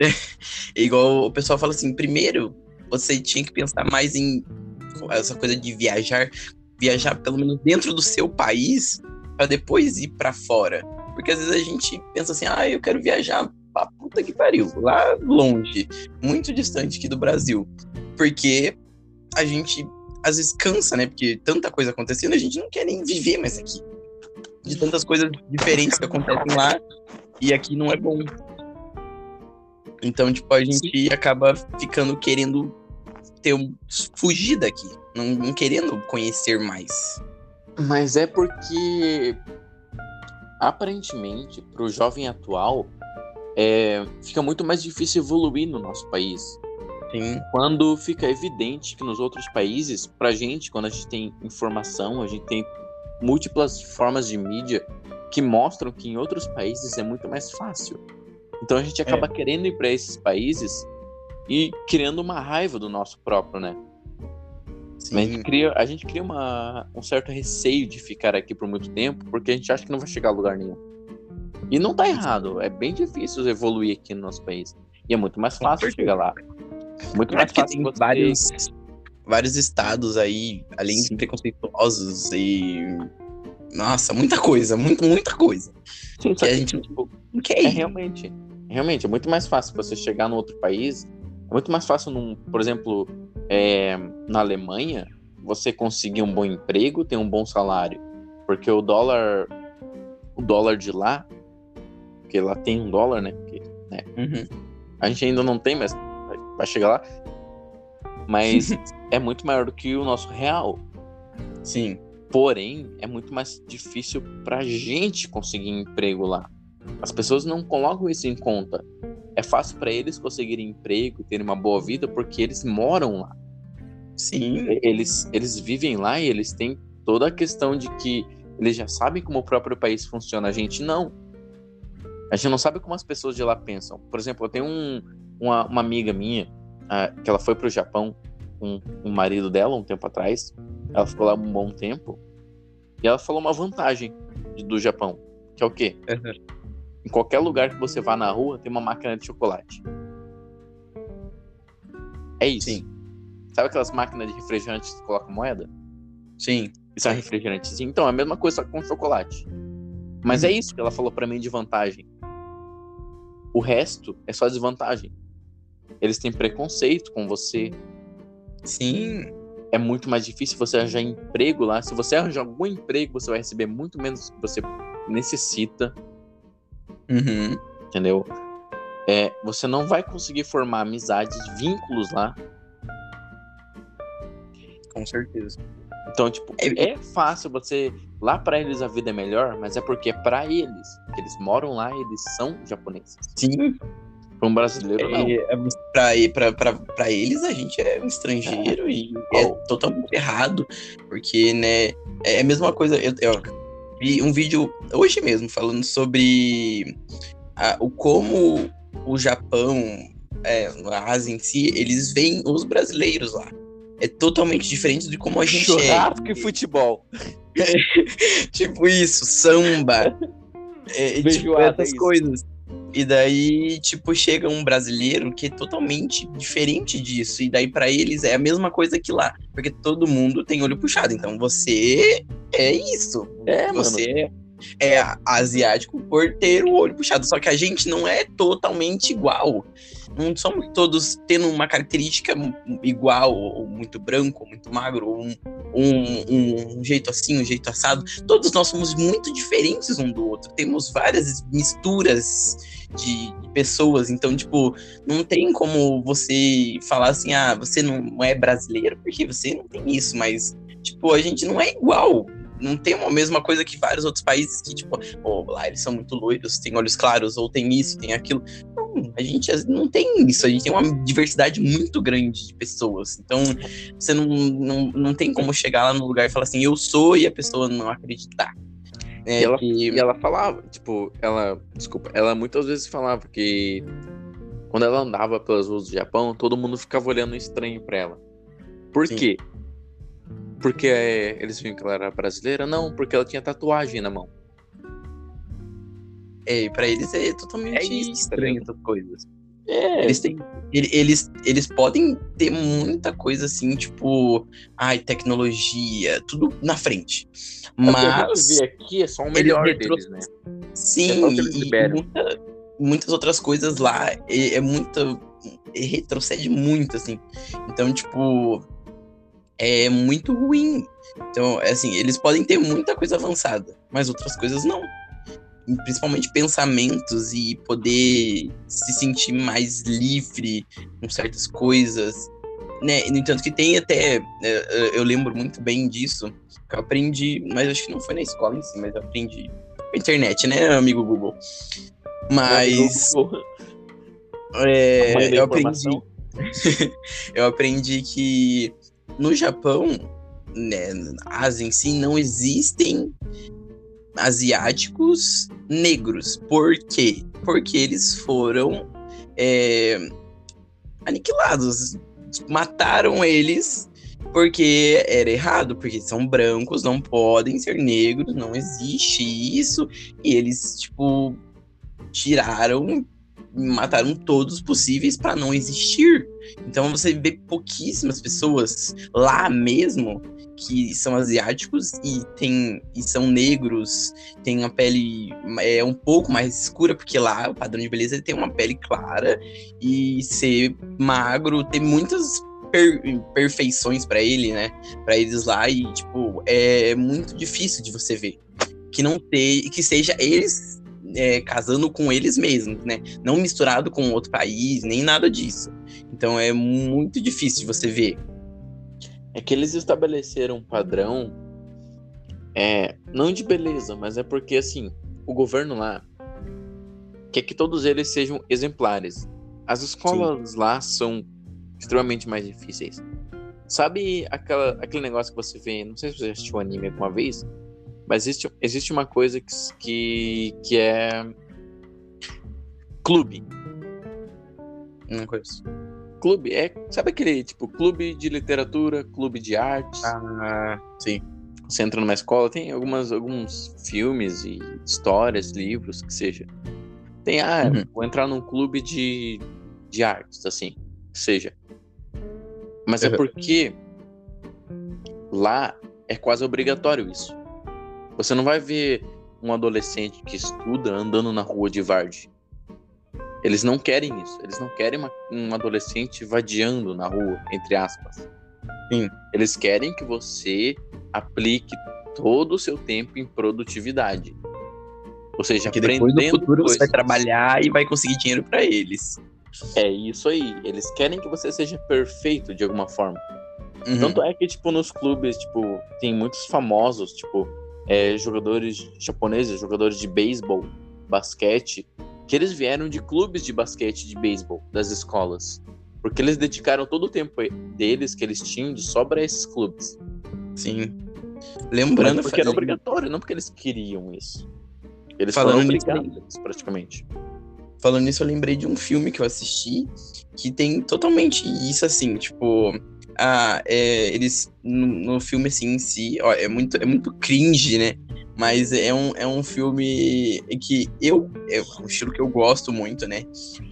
igual o pessoal fala assim, primeiro você tinha que pensar mais em essa coisa de viajar, viajar pelo menos dentro do seu país, pra depois ir pra fora. Porque às vezes a gente pensa assim, ah, eu quero viajar pra puta que pariu, lá longe, muito distante aqui do Brasil. Porque a gente às vezes cansa, né? Porque tanta coisa acontecendo, a gente não quer nem viver mais aqui. De tantas coisas diferentes que acontecem lá e aqui não é bom. Então, tipo, a gente acaba ficando querendo ter um, fugir daqui, não, não querendo conhecer mais. Mas é porque aparentemente pro jovem atual é, fica muito mais difícil evoluir no nosso país. Sim, Quando fica evidente que nos outros países, pra gente, quando a gente tem informação, a gente tem múltiplas formas de mídia que mostram que em outros países é muito mais fácil. Então a gente acaba querendo ir pra esses países e criando uma raiva do nosso próprio, né? sim. A gente cria, a gente cria uma, um certo receio de ficar aqui por muito tempo, porque a gente acha que não vai chegar a lugar nenhum. E não tá errado, é bem difícil evoluir aqui no nosso país. E é muito mais fácil chegar lá. Muito É mais fácil tem você... vários, vários estados aí, além Sim. de preconceituosos e. Nossa, muita coisa, muito, muita coisa. Sim, Que a gente tipo, não quer é realmente, realmente, é muito mais fácil você chegar num outro país. É muito mais fácil, num, por exemplo, é, na Alemanha, você conseguir um bom emprego, ter um bom salário. Porque o dólar, o dólar de lá, porque lá tem um dólar, né? Porque Uhum. a gente ainda não tem, mas vai- vai chegar lá. Mas é muito maior do que o nosso real. Sim, Porém, é muito mais difícil pra gente conseguir emprego lá. As pessoas não colocam isso em conta. É fácil pra eles conseguirem emprego, terem uma boa vida, porque eles moram lá. sim, Eles, eles vivem lá e eles têm toda a questão de que eles já sabem como o próprio país funciona. A gente não. A gente não sabe como as pessoas de lá pensam. Por exemplo, eu tenho um, uma, uma, amiga minha uh, que ela foi pro Japão com o marido dela um tempo atrás. Ela ficou lá um bom tempo. E ela falou uma vantagem do Japão, que é o quê? Uhum. Em qualquer lugar que você vá na rua, tem uma máquina de chocolate. É isso. Sim. Sabe aquelas máquinas de refrigerante que coloca moeda? Sim. Isso é um refrigerantezinho. Então, é a mesma coisa com chocolate. Mas é isso que ela falou para mim de vantagem. O resto é só desvantagem. Eles têm preconceito com você. Sim. É muito mais difícil você arranjar emprego lá. Se você arranjar algum emprego, você vai receber muito menos do que você necessita. Uhum. Entendeu? É, você não vai conseguir formar amizades, vínculos lá. Com certeza. Então, tipo, é, é fácil você. Lá para eles a vida é melhor, mas é porque é para eles. Eles moram lá eles são japoneses. Sim. Para um brasileiro, não. É, é para eles, a gente é um estrangeiro é. e oh. é totalmente errado. Porque, né? É a mesma coisa. Eu, eu vi um vídeo hoje mesmo falando sobre a, o como o Japão, é, a Ásia em si, eles veem os brasileiros lá é totalmente diferente de como a gente Churrasco é. Churrasco e futebol. tipo isso, samba. É, tipo, essas coisas. E daí, tipo, chega um brasileiro que é totalmente diferente disso. E daí, para eles, é a mesma coisa que lá. Porque todo mundo tem olho puxado. Então, você é isso. É, você é, asiático por ter o olho puxado. Só que a gente não é totalmente igual não somos todos tendo uma característica igual, ou muito branco, ou muito magro, ou um, um, um, jeito assim, um jeito assado. Todos nós somos muito diferentes um do outro. Temos várias misturas de, de pessoas. Então, tipo, não tem como você falar assim, ah, você não é brasileiro, porque você não tem isso, mas, tipo, a gente não é igual não tem a mesma coisa que vários outros países que, tipo, oh, lá eles são muito loiros, têm olhos claros, ou tem isso, tem aquilo. Não, a gente não tem isso, a gente tem uma diversidade muito grande de pessoas. Então, você não, não, não tem como chegar lá no lugar e falar assim, eu sou, e a pessoa não acreditar. É, e, ela, que... e ela falava, tipo, ela, desculpa, ela muitas vezes falava que quando ela andava pelas ruas do Japão, todo mundo ficava olhando estranho pra ela. Por Sim. quê? Porque é, eles viam que ela era brasileira? Não, porque ela tinha tatuagem na mão. É, pra eles é totalmente é isso, tá estranho essas coisas. É. Eles, têm, eles, eles podem ter muita coisa assim, tipo, ai, tecnologia, tudo na frente. Mas. ver aqui é só o melhor retro... deles, né? Sim, é e muita, muitas outras coisas lá é, é muita. É, retrocede muito, assim. Então, tipo, é muito ruim. Então, é assim, eles podem ter muita coisa avançada, mas outras coisas não. Principalmente pensamentos e poder se sentir mais livre com certas coisas. Né? No entanto, que tem até. É, é, eu lembro muito bem disso. Que eu aprendi, mas acho que não foi na escola em si, mas eu aprendi na internet, né, amigo Google? Mas. É, eu aprendi. eu aprendi que no Japão, né, na Ásia em si, não existem asiáticos negros. Por quê? Porque eles foram é, aniquilados. Mataram eles porque era errado, porque são brancos, não podem ser negros, não existe isso. E eles, tipo, tiraram mataram todos possíveis para não existir. Então você vê pouquíssimas pessoas lá mesmo que são asiáticos e tem e são negros, tem uma pele é um pouco mais escura porque lá o padrão de beleza tem uma pele clara e ser magro tem muitas per, perfeições para ele, né? Para eles lá e tipo é muito difícil de você ver que não ter que seja eles é, casando com eles mesmos, né? Não misturado com outro país, nem nada disso. Então é muito difícil de você ver. É que eles estabeleceram um padrão, é, não de beleza, mas é porque assim, o governo lá quer que todos eles sejam exemplares. As escolas Sim. lá são extremamente mais difíceis. Sabe aquela, aquele negócio que você vê, não sei se você assistiu anime alguma vez, mas existe, existe uma coisa que, que, que é. Clube. Não conheço. Clube é, sabe aquele tipo clube de literatura, clube de arte? Ah, sim. Você entra numa escola, tem algumas alguns filmes e histórias, livros, que seja. Tem, ah, Uhum. vou entrar num clube de, de artes, assim, que seja. Mas é Uhum. porque lá é quase obrigatório isso. Você não vai ver um adolescente que estuda andando na rua de Varde. Eles não querem isso. Eles não querem uma- um adolescente vadiando na rua, entre aspas. Sim. Eles querem que você aplique todo o seu tempo em produtividade. Ou seja, Porque depois no futuro você vai coisas. trabalhar e vai conseguir dinheiro pra eles. É isso aí. Eles querem que você seja perfeito de alguma forma. Uhum. Tanto é que, tipo, nos clubes, tipo, tem muitos famosos, tipo, é, jogadores japoneses, jogadores de beisebol, basquete, que eles vieram de clubes de basquete de beisebol, das escolas. Porque eles dedicaram todo o tempo deles que eles tinham de sobra a esses clubes. Sim. Mas Lembrando, porque era obrigatório, não porque eles queriam isso. Eles Falando foram nisso, obrigados, praticamente. falando nisso, eu lembrei de um filme que eu assisti que tem totalmente isso assim, tipo. Ah, é, eles no, no filme assim em si, ó, é muito, é muito cringe, né? Mas é um, é um filme que eu. É um estilo que eu gosto muito, né?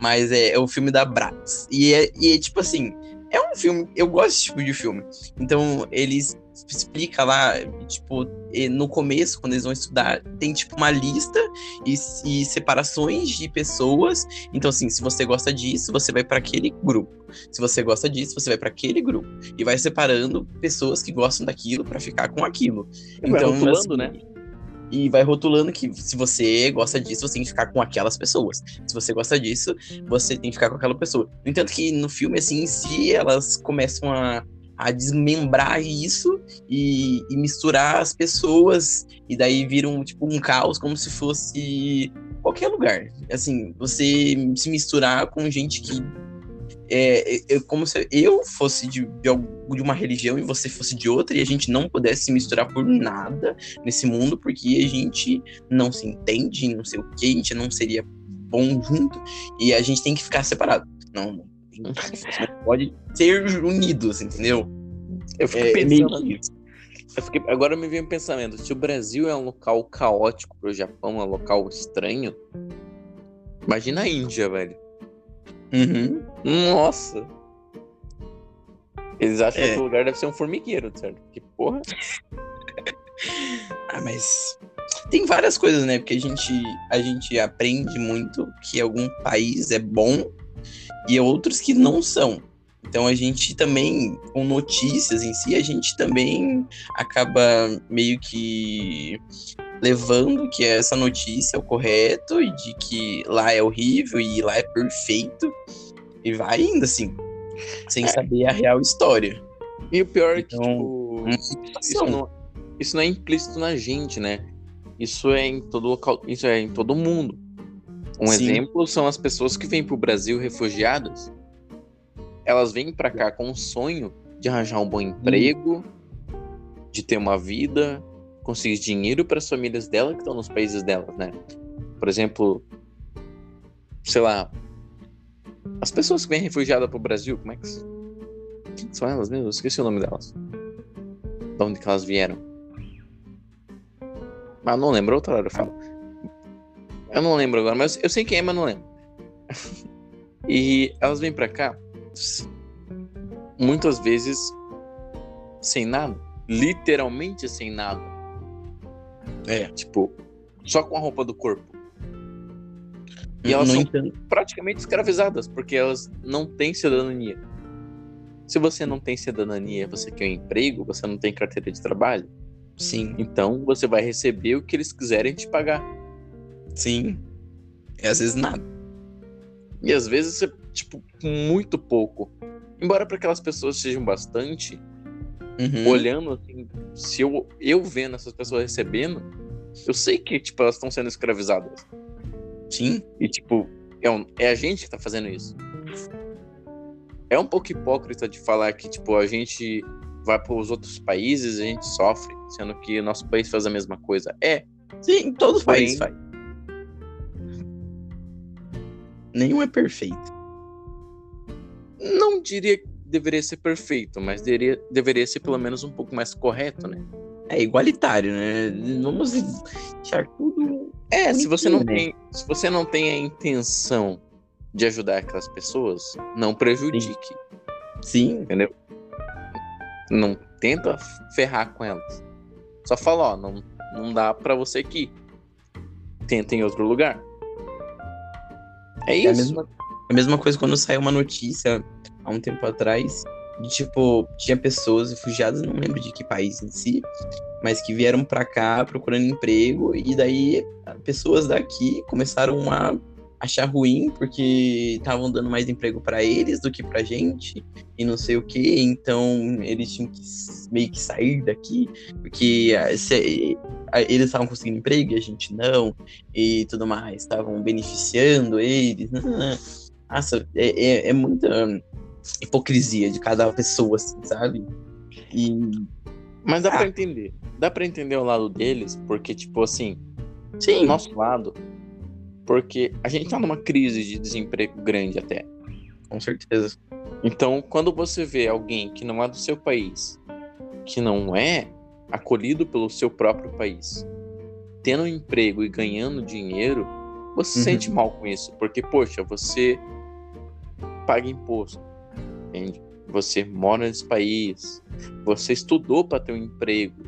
Mas é, é o filme da Bratz. E é, e é tipo assim. É um filme. Eu gosto desse tipo de filme. Então, eles explica lá, tipo, no começo, quando eles vão estudar, tem tipo uma lista e, e separações de pessoas. Então, assim, se você gosta disso, você vai para aquele grupo. Se você gosta disso, você vai para aquele grupo. E vai separando pessoas que gostam daquilo para ficar com aquilo. E vai rotulando, assim, né? E vai rotulando que se você gosta disso, você tem que ficar com aquelas pessoas. Se você gosta disso, você tem que ficar com aquela pessoa. No entanto, que no filme, assim, em si, elas começam a, a desmembrar isso e, e misturar as pessoas. E daí viram, tipo, um caos, como se fosse qualquer lugar. Assim, você se misturar com gente que. É, é como se eu fosse de, de, de uma religião e você fosse de outra, e a gente não pudesse se misturar por nada nesse mundo, porque a gente não se entende, não sei o que, a gente não seria bom junto, e a gente tem que ficar separado. Não pode ser unidos, entendeu? Eu É, fiquei meio pensando que isso. Eu fiquei- agora me veio um pensamento: se o Brasil é um local caótico pro Japão, é um local estranho, imagina a Índia, velho. Uhum. Nossa! Eles acham É. que o lugar deve ser um formigueiro, certo? Que porra. Ah, mas tem várias coisas, né? Porque a gente, a gente aprende muito que algum país é bom e outros que não são. Então a gente também, com notícias em si, a gente também acaba meio que levando que essa notícia é o correto e de que lá é horrível e lá é perfeito e vai indo assim, sem É. saber a real história. E o pior é que, Então, tipo, isso não, isso não é implícito na gente, né? Isso é em todo local, isso é em todo mundo. Um Sim. exemplo são as pessoas que vêm pro Brasil refugiadas. Elas vêm pra cá com o sonho de arranjar um bom emprego, de ter uma vida, conseguir dinheiro para as famílias dela que estão nos países delas, né? Por exemplo, sei lá, as pessoas que vêm refugiadas pro Brasil, como é que são elas mesmo? Eu esqueci o nome delas. De onde que elas vieram? Mas eu não lembro, outra hora eu falo. Eu não lembro agora, mas eu sei quem é, mas não lembro. e elas vêm pra cá muitas vezes sem nada. Literalmente sem nada. É. Tipo, só com a roupa do corpo. E elas no são entanto, praticamente escravizadas, porque elas não têm cidadania. Se você não tem cidadania, você quer um emprego, você não tem carteira de trabalho, sim, então você vai receber o que eles quiserem te pagar. Sim. E às vezes nada. E às vezes é, tipo, muito pouco. Embora para aquelas pessoas sejam bastante, Uhum. olhando assim, se eu, eu vendo essas pessoas recebendo, eu sei que, tipo, elas estão sendo escravizadas. Sim, E, tipo, é, um- é a gente que tá fazendo isso. É um pouco hipócrita de falar que, tipo, a gente vai para os outros países e a gente sofre, sendo que o nosso país faz a mesma coisa. É, sim, todos os países fazem. Nenhum é perfeito. Não diria que deveria ser perfeito, mas deveria, deveria ser pelo menos um pouco mais correto, né? É igualitário, né? Vamos deixar tudo. É, se você não né? tem, se você não tem a intenção de ajudar aquelas pessoas, não prejudique. Sim. Entendeu? Não tenta ferrar com elas. Só fala, ó, não, não dá para você aqui. Tenta em outro lugar. É isso. É a, mesma, a mesma coisa quando saiu uma notícia há um tempo atrás de, tipo, tinha pessoas refugiadas, não lembro de que país em si, mas que vieram para cá procurando emprego e daí pessoas daqui começaram a achar ruim porque estavam dando mais emprego para eles do que pra gente e não sei o que, então eles tinham que meio que sair daqui porque eh, se, eh, eles estavam conseguindo emprego e a gente não e tudo mais, estavam beneficiando eles. Nossa, é, é, é muita hipocrisia de cada pessoa, assim, sabe? E... Mas dá ah. pra entender. Dá pra entender o lado deles, porque, tipo assim, Sim. nosso lado, porque a gente tá numa crise de desemprego grande até. Com certeza. Então, quando você vê alguém que não é do seu país, que não é acolhido pelo seu próprio país, tendo um emprego e ganhando dinheiro, você uhum. se sente mal com isso, porque, poxa, você paga imposto, entende? Você mora nesse país, você estudou para ter um emprego,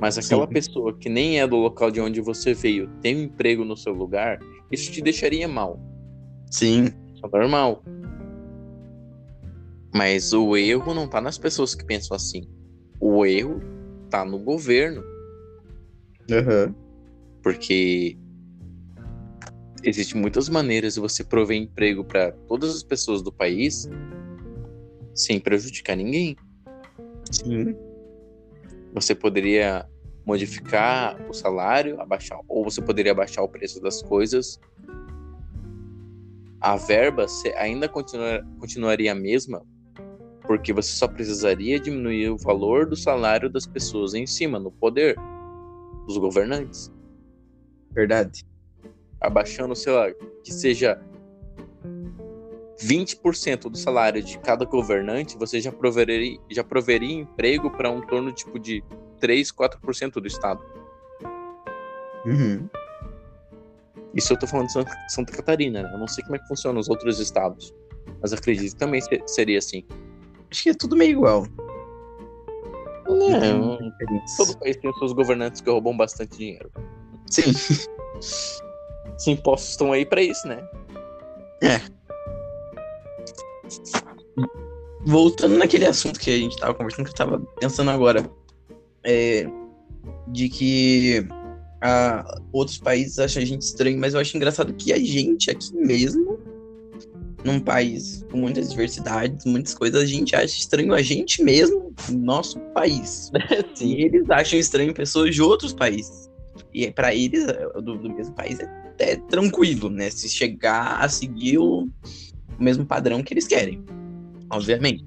mas aquela Sim. pessoa que nem é do local de onde você veio tem um emprego no seu lugar, isso te deixaria mal. Sim. É normal. Mas o erro não tá nas pessoas que pensam assim. O erro tá no governo. Uhum. Porque existem muitas maneiras de você prover emprego para todas as pessoas do país sem prejudicar ninguém. Sim. Você poderia modificar o salário, abaixar, ou você poderia abaixar o preço das coisas. A verba ainda continua, continuaria a mesma, porque você só precisaria diminuir o valor do salário das pessoas em cima, no poder dos governantes. Verdade. Abaixando, sei lá, que seja 20% do salário de cada governante, você já proveria, já proveria emprego para um torno tipo de 3, 4% do estado. Uhum. Isso eu tô falando de Santa Catarina, né? Eu não sei como é que funciona nos outros estados. Mas acredito que também seria assim. Acho que é tudo meio igual. Não, todo país tem os seus governantes que roubam bastante dinheiro. Sim. Os impostos estão aí para isso, né? É. Voltando naquele assunto que a gente tava conversando, que eu tava pensando agora é, de que a, outros países acham a gente estranho, mas eu acho engraçado que a gente aqui mesmo, num país com muitas diversidades, muitas coisas, a gente acha estranho a gente mesmo, nosso país. Sim. E eles acham estranho pessoas de outros países. E para eles, do, do, mesmo país, é, é, tranquilo, né? Se chegar a seguir o, o mesmo padrão que eles querem, obviamente.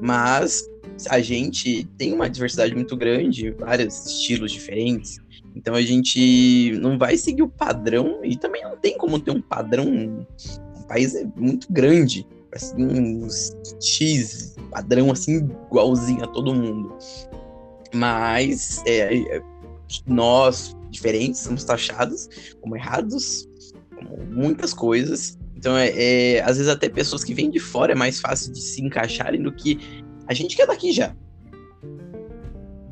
Mas a gente tem uma diversidade muito grande, vários estilos diferentes. Então a gente não vai seguir o padrão e também não tem como ter um padrão. O país é muito grande, assim, um X padrão assim igualzinho a todo mundo. Mas é, é, nós diferentes somos taxados como errados, como muitas coisas. Então, é, é, às vezes até pessoas que vêm de fora é mais fácil de se encaixarem do que a gente quer daqui já.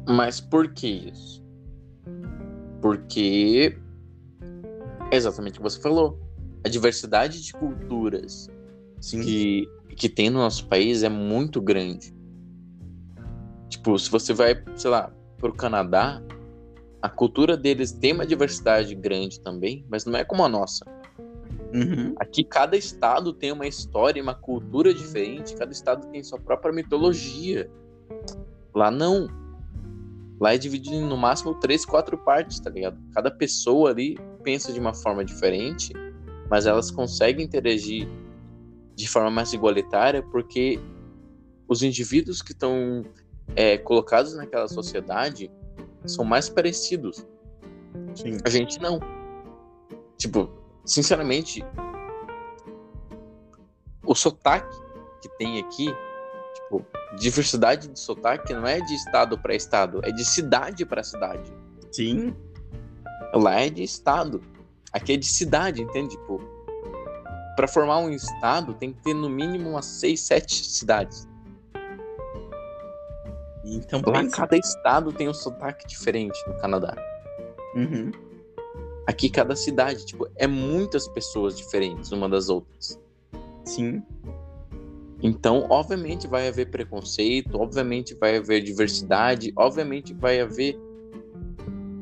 Mas por que isso? Porque é exatamente o que você falou. A diversidade de culturas que, que tem no nosso país é muito grande. Tipo, se você vai, sei lá, pro Canadá, a cultura deles tem uma diversidade grande também, mas não é como a nossa. Uhum. Aqui cada estado tem uma história, uma cultura diferente, cada estado tem sua própria mitologia. Lá não. Lá é dividido em no máximo três, quatro partes, tá ligado? Cada pessoa ali pensa de uma forma diferente, mas elas conseguem interagir de forma mais igualitária porque os indivíduos que estão é, colocados naquela sociedade são mais parecidos. Sim. A gente não. Tipo, sinceramente, o sotaque que tem aqui, tipo, diversidade de sotaque não é de estado para estado, é de cidade para cidade. Sim. Lá é de estado. Aqui é de cidade, entende? Tipo, para formar um estado tem que ter no mínimo umas seis, sete cidades. Então, Lá pensa. cada estado tem um sotaque diferente no Canadá. Uhum. Aqui cada cidade, tipo, é muitas pessoas diferentes uma das outras. Sim. Então, obviamente vai haver preconceito, obviamente vai haver diversidade, obviamente vai haver.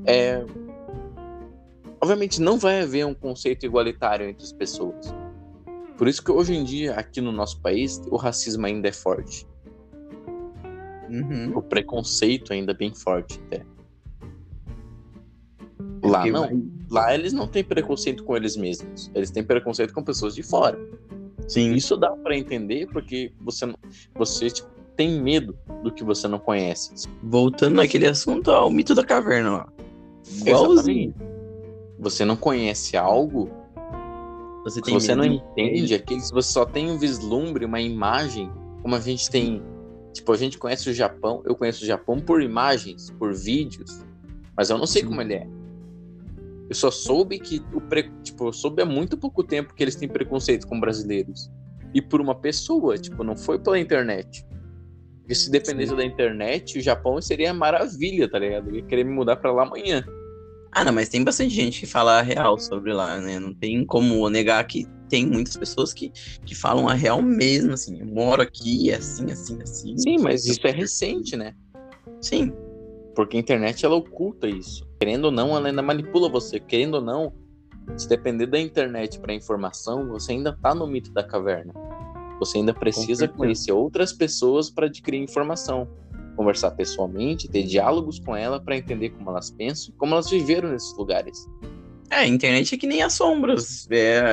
é, Obviamente não vai haver um conceito igualitário entre as pessoas. Por isso que hoje em dia, aqui no nosso país, o racismo ainda é forte. Uhum. O preconceito ainda é bem forte até. Lá não. vai- Lá eles não têm preconceito com eles mesmos. Eles têm preconceito com pessoas de fora. Sim. Isso dá pra entender porque você, você tipo, tem medo do que você não conhece. Voltando naquele assunto, ó, o mito da caverna, ó. Igualzinho. Você não conhece algo, Você tem você não entende aquilo, se você só tem um vislumbre, uma imagem, como a gente tem. Tipo, a gente conhece o Japão, eu conheço o Japão por imagens, por vídeos, mas eu não sei como ele é. Eu só soube que o pre... tipo, eu soube há muito pouco tempo que eles têm preconceito com brasileiros. E por uma pessoa, tipo, não foi pela internet. Porque se dependesse Sim. da internet, o Japão seria maravilha, tá ligado? Eu ia querer me mudar pra lá amanhã. Ah, não, mas tem bastante gente que fala a real sobre lá, né? Não tem como negar que tem muitas pessoas que, que falam a real mesmo, assim. Eu moro aqui, assim, assim, assim. Sim, mas isso é recente, né? Sim, Porque a internet ela oculta isso. Querendo ou não, ela ainda manipula você. Querendo ou não, se depender da internet para informação, você ainda tá no mito da caverna. Você ainda precisa conhecer outras pessoas para adquirir informação, conversar pessoalmente, ter diálogos com ela para entender como elas pensam, como elas viveram nesses lugares. É, a internet é que nem as sombras. É,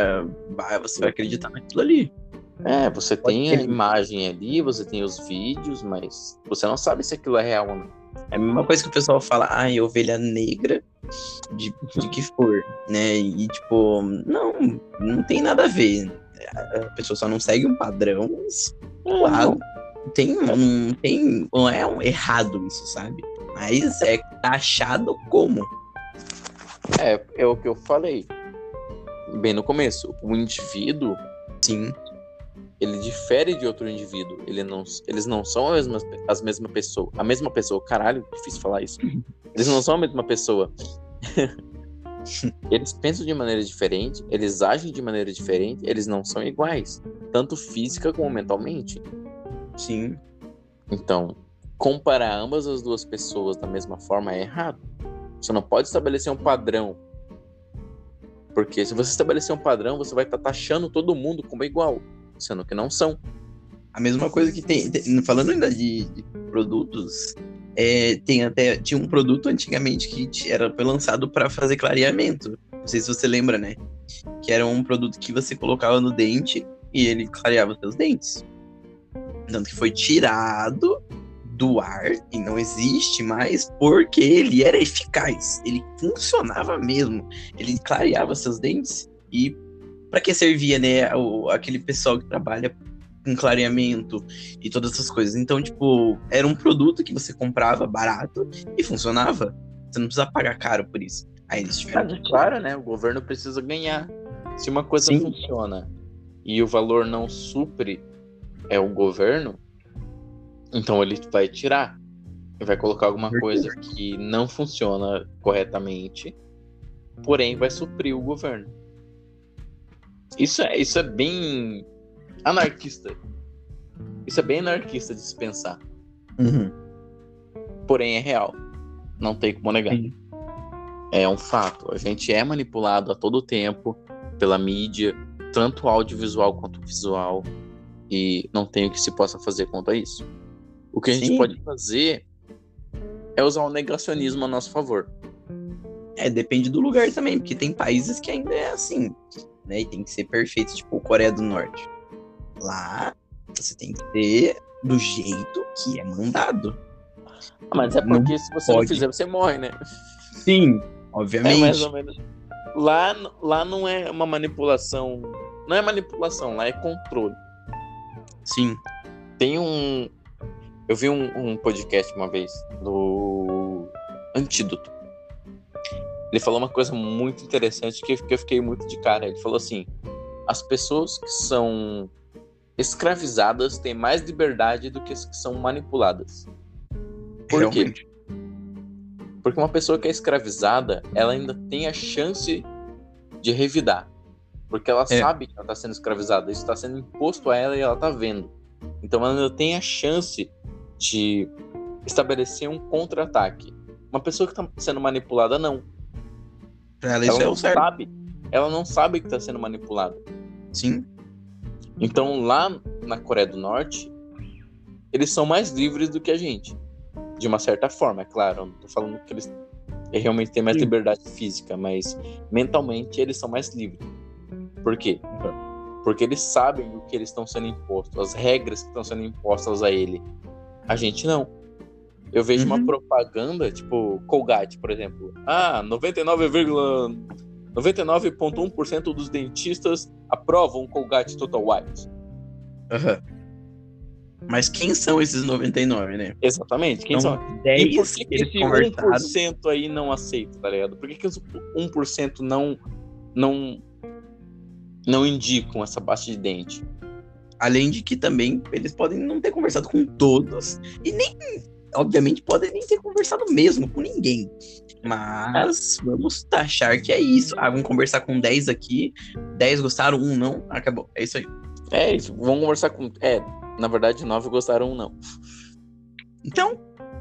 vai, você vai acreditar naquilo ali. É, você Pode tem a ter. imagem ali, você tem os vídeos, mas você não sabe se aquilo é real ou não. É a mesma coisa que o pessoal fala, ai, ovelha negra, de, de que for, né? E tipo, não, não tem nada a ver. A pessoa só não segue um padrão, mas, claro, tem, não tem, não é um errado isso, sabe? Mas é taxado como? É, é o que eu falei. Bem no começo, o indivíduo Sim, ele difere de outro indivíduo. Ele não, eles não são as mesmas, as mesma pessoa. A mesma pessoa. Caralho, difícil falar isso. Eles não são a mesma pessoa. eles pensam de maneira diferente, eles agem de maneira diferente, eles não são iguais, tanto física como mentalmente. sim. Então, comparar ambas as duas pessoas da mesma forma é errado. Você não pode estabelecer um padrão. Porque se você estabelecer um padrão, você vai estar taxando todo mundo como igual, sendo que não são. A mesma coisa que tem, tem- falando ainda de, de produtos, é, tem até tinha um produto antigamente que era lançado para fazer clareamento. Não sei se você lembra, né? Que era um produto que você colocava no dente e ele clareava seus dentes. Tanto que foi tirado do ar e não existe mais porque ele era eficaz, ele funcionava mesmo, ele clareava seus dentes e para que servia, né, o, aquele pessoal que trabalha com clareamento e todas essas coisas. Então, tipo, era um produto que você comprava barato e funcionava. Você não precisa pagar caro por isso. Aí eles tiveram Mas é claro, né? O governo precisa ganhar. Se uma coisa Sim. funciona e o valor não supre é o governo, então ele vai tirar. E vai colocar alguma coisa que não funciona corretamente, porém vai suprir o governo. Isso é, isso é bem anarquista. Isso é bem anarquista de se pensar. Uhum. Porém é real. Não tem como negar. Sim. É um fato. A gente é manipulado a todo tempo pela mídia, tanto audiovisual quanto visual, e não tem o que se possa fazer quanto a isso. O que a gente Sim. pode fazer é usar o negacionismo a nosso favor. É, depende do lugar também, porque tem países que ainda é assim, né? E tem que ser perfeito, tipo Coreia do Norte. Lá, você tem que ter do jeito que é mandado. Mas é Não porque se você não pode. fizer, você morre, né? Sim, É obviamente. mais ou menos. Lá, lá não é uma manipulação. Não é manipulação, lá é controle. Sim. Tem um. Eu vi um, um podcast uma vez do Antídoto. Ele falou uma coisa muito interessante que, que eu fiquei muito de cara. Ele falou assim: as pessoas que são escravizadas têm mais liberdade do que as que são manipuladas. Por Realmente. quê? Porque uma pessoa que é escravizada, ela ainda tem a chance de revidar. Porque ela É. sabe que ela está sendo escravizada, isso está sendo imposto a ela e ela está vendo. Então ela ainda tem a chance de estabelecer um contra-ataque. Uma pessoa que está sendo manipulada, não. Pra ela isso ela é não o certo. sabe. Ela não sabe que está sendo manipulada. Sim. Então lá na Coreia do Norte, eles são mais livres do que a gente. De uma certa forma, é claro. Eu não tô falando que eles realmente têm mais Sim. liberdade física, mas mentalmente eles são mais livres. Por quê? Porque eles sabem o que eles estão sendo impostos, as regras que estão sendo impostas a ele. A gente não. Eu vejo uma Uhum. propaganda, tipo Colgate, por exemplo. Ah, 99,99,1% dos dentistas aprovam o Colgate Total White. Aham. Mas quem são esses 99, né? Exatamente. Quem São são? 10 E por que, esse conversaram. 1% aí não aceita, tá ligado? Por que, que os 1% não, não, não indicam essa pasta de dente? Além de que também eles podem não ter conversado com todos. E nem, obviamente, podem nem ter conversado mesmo com ninguém. Mas vamos taxar que é isso. Ah, vamos conversar com 10 aqui. 10 gostaram, um não. Acabou. É isso aí. É isso, vamos conversar com. É, na verdade, nove gostaram, um não. Então,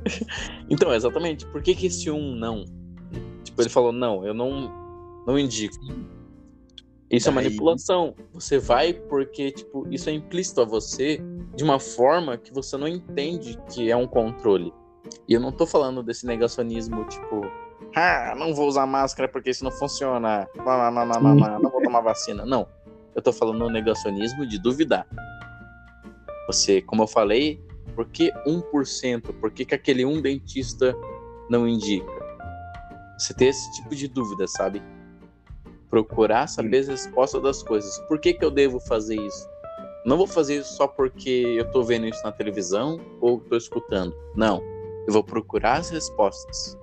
Então, exatamente. Por que, que esse um não? Tipo, ele falou, não, eu não, não indico. Isso é Daí- manipulação. Você vai porque, tipo, isso é implícito a você de uma forma que você não entende que é um controle. E eu não tô falando desse negacionismo, tipo, ah, não vou usar máscara porque isso não funciona. Não, não, não, não, não, vou tomar vacina. Não. Eu tô falando no negacionismo de duvidar. Você, como eu falei, por que 1%? Por que, que aquele um dentista não indica? Você ter esse tipo de dúvida, sabe? Procurar saber as respostas das coisas. Por que, que eu devo fazer isso? Não vou fazer isso só porque eu tô vendo isso na televisão ou tô escutando. Não. Eu vou procurar as respostas.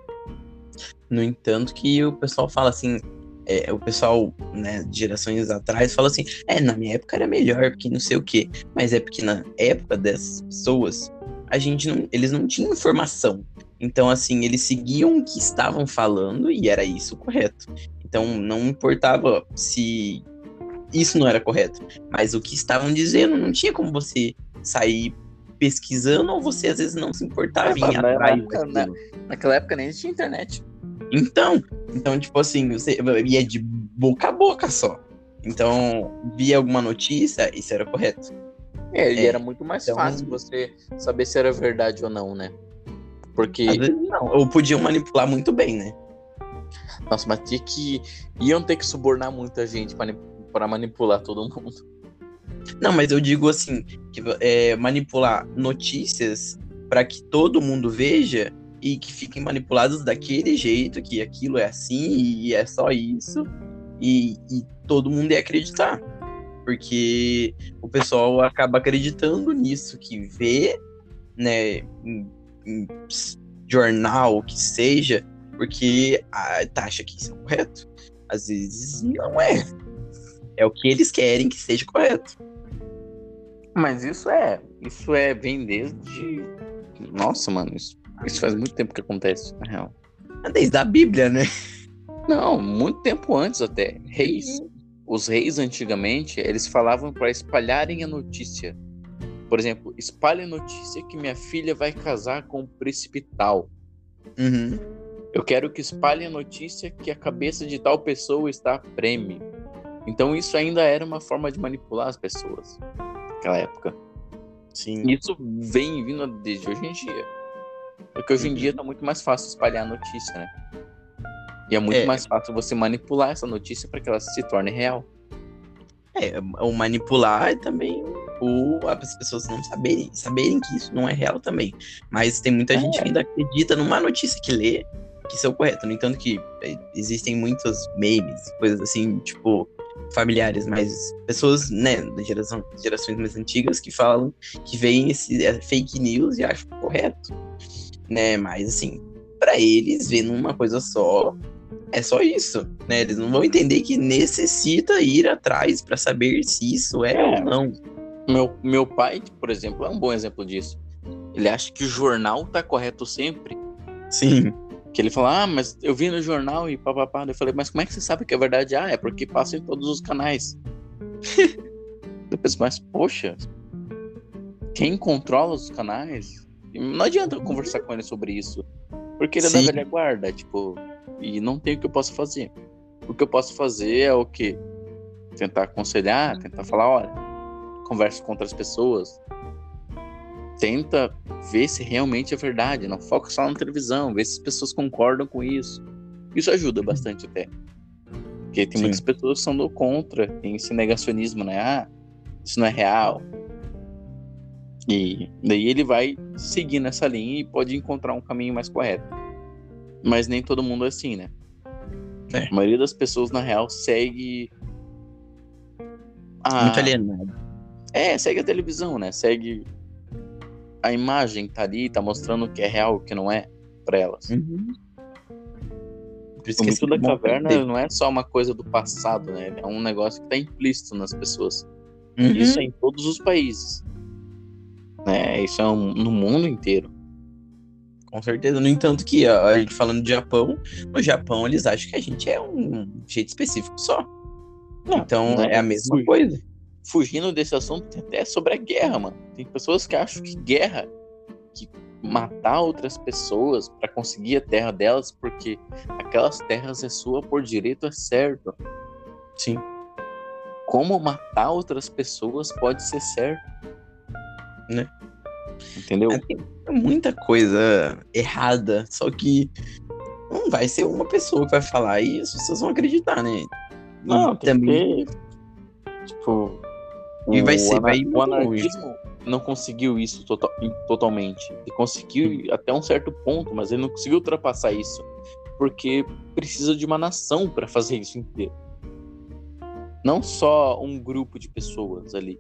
no entanto, que o pessoal fala assim. é, o pessoal, né, gerações atrás, fala assim: é, na minha época era melhor, porque não sei o quê. Mas é porque na época dessas pessoas, a gente não, eles não tinham informação. Então, assim, eles seguiam o que estavam falando e era isso correto. Então, não importava se isso não era correto, mas o que estavam dizendo não tinha como você sair pesquisando ou você às vezes não se importava É, em na atrás época, daquilo. Naquela época nem tinha internet. Então, então, tipo assim, você ia de boca a boca só. Então, via alguma notícia, isso era correto. É, e É, era muito mais então- fácil você saber se era verdade ou não, né? Porque, não. Ou podiam manipular muito bem, né? nossa, mas tinha que. iam ter que subornar muita gente pra manipular todo mundo. Não, mas eu digo assim, que é, manipular notícias para que todo mundo veja e que fiquem manipulados daquele jeito, que aquilo é assim e é só isso, e, e todo mundo ia acreditar. Porque o pessoal acaba acreditando nisso que vê, né, em, em jornal, que seja, porque a, taxa que isso é correto. Às vezes não é. É o que eles querem que seja correto. Mas isso é. Isso é. Vem desde. Nossa, mano, isso, isso faz muito tempo que acontece, na real. Desde a Bíblia, né? Não, muito tempo antes até. Reis. Os reis antigamente, eles falavam para espalharem a notícia. Por exemplo, espalhe a notícia que minha filha vai casar com o príncipe tal. Uhum. Eu quero que espalhe a notícia que a cabeça de tal pessoa está a prêmio. Então isso ainda era uma forma de manipular as pessoas naquela época. Sim. Isso vem vindo desde hoje em dia. Porque hoje em dia tá muito mais fácil espalhar a notícia, né? E é muito É. mais fácil você manipular essa notícia para que ela se torne real. É, o manipular e também o, as pessoas não saberem, saberem que isso não é real também. Mas tem muita É. gente que ainda acredita numa notícia que lê que isso é o correto. No entanto, que é, existem muitos memes, coisas assim, tipo, familiares, mas pessoas, né, da geração, gerações mais antigas que falam que veem esse é, fake news e acham correto, né? Mas assim, para eles, vendo uma coisa só, é só isso, né? Eles não vão entender que necessita ir atrás para saber se isso é, é, ou não. Meu, meu pai, por exemplo, é um bom exemplo disso. Ele acha que o jornal tá correto sempre. Sim. Que ele fala, ah, mas eu vi no jornal e papapá. Eu falei, mas como é que você sabe que é verdade? Ah, é porque passa em todos os canais. eu penso, mas poxa, quem controla os canais? Não adianta eu conversar com ele sobre isso. Porque ele Sim. é da velha guarda, tipo, e não tem o que eu possa fazer. O que eu posso fazer é o quê? Tentar aconselhar, tentar falar, olha, conversa com outras pessoas, tenta ver se realmente é verdade, não foca só na televisão, vê se as pessoas concordam com isso. Isso ajuda bastante até. Porque tem Sim. muitas pessoas que são do contra, tem esse negacionismo, né? Ah, isso não é real. E daí ele vai seguir nessa linha e pode encontrar um caminho mais correto. Mas nem todo mundo é assim, né? É. A maioria das pessoas, na real, segue. A... Muito alienado. É, segue a televisão, né? Segue a imagem tá ali, tá mostrando o que é real, o que não é para elas. Uhum. O mito da caverna não é só uma coisa do passado, né? É um negócio que tá implícito nas pessoas. Uhum. Isso é em todos os países. Né? Isso é um, no mundo inteiro. Com certeza. No entanto, que a gente falando de Japão, no Japão eles acham que a gente é um jeito específico só. Não, então não é, é a mesma coisa fugindo desse assunto, tem até sobre a guerra, mano. Tem pessoas que acham que guerra, que matar outras pessoas para conseguir a terra delas, porque aquelas terras é sua por direito, é certo. Sim. Como matar outras pessoas pode ser certo. Né? Entendeu? É, tem muita coisa errada, só que não vai ser uma pessoa que vai falar isso, vocês vão acreditar, né? Não, também. Tipo, e vai ser, vai O anarquismo não conseguiu isso total, totalmente. Ele conseguiu até um certo ponto, mas ele não conseguiu ultrapassar isso. Porque precisa de uma nação para fazer isso inteiro. Não só um grupo de pessoas ali.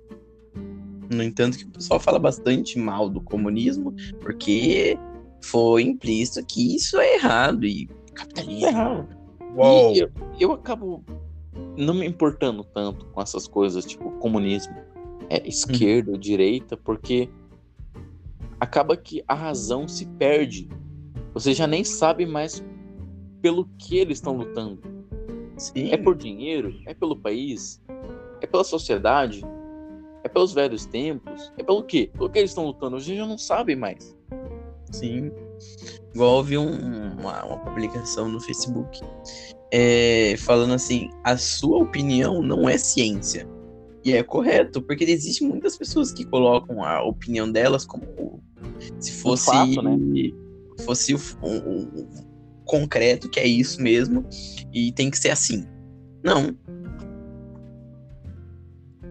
No entanto, que o pessoal fala bastante mal do comunismo, porque foi implícito que isso é errado e capitalismo. É errado. Uou. E eu, eu acabo não me importando tanto com essas coisas, tipo comunismo, é, esquerda, uhum. direita, porque acaba que a razão se perde. Você já nem sabe mais pelo que eles estão lutando. Sim. É por dinheiro? É pelo país? É pela sociedade? É pelos velhos tempos? É pelo quê? Pelo que eles estão lutando? Gente já não sabe mais. Sim. Igual houve um, uma, uma publicação no Facebook é, falando assim: a sua opinião não é ciência. E é correto, porque existem muitas pessoas que colocam a opinião delas como se fosse, um fato, né? fosse um, concreto, que é isso mesmo, e tem que ser assim. Não.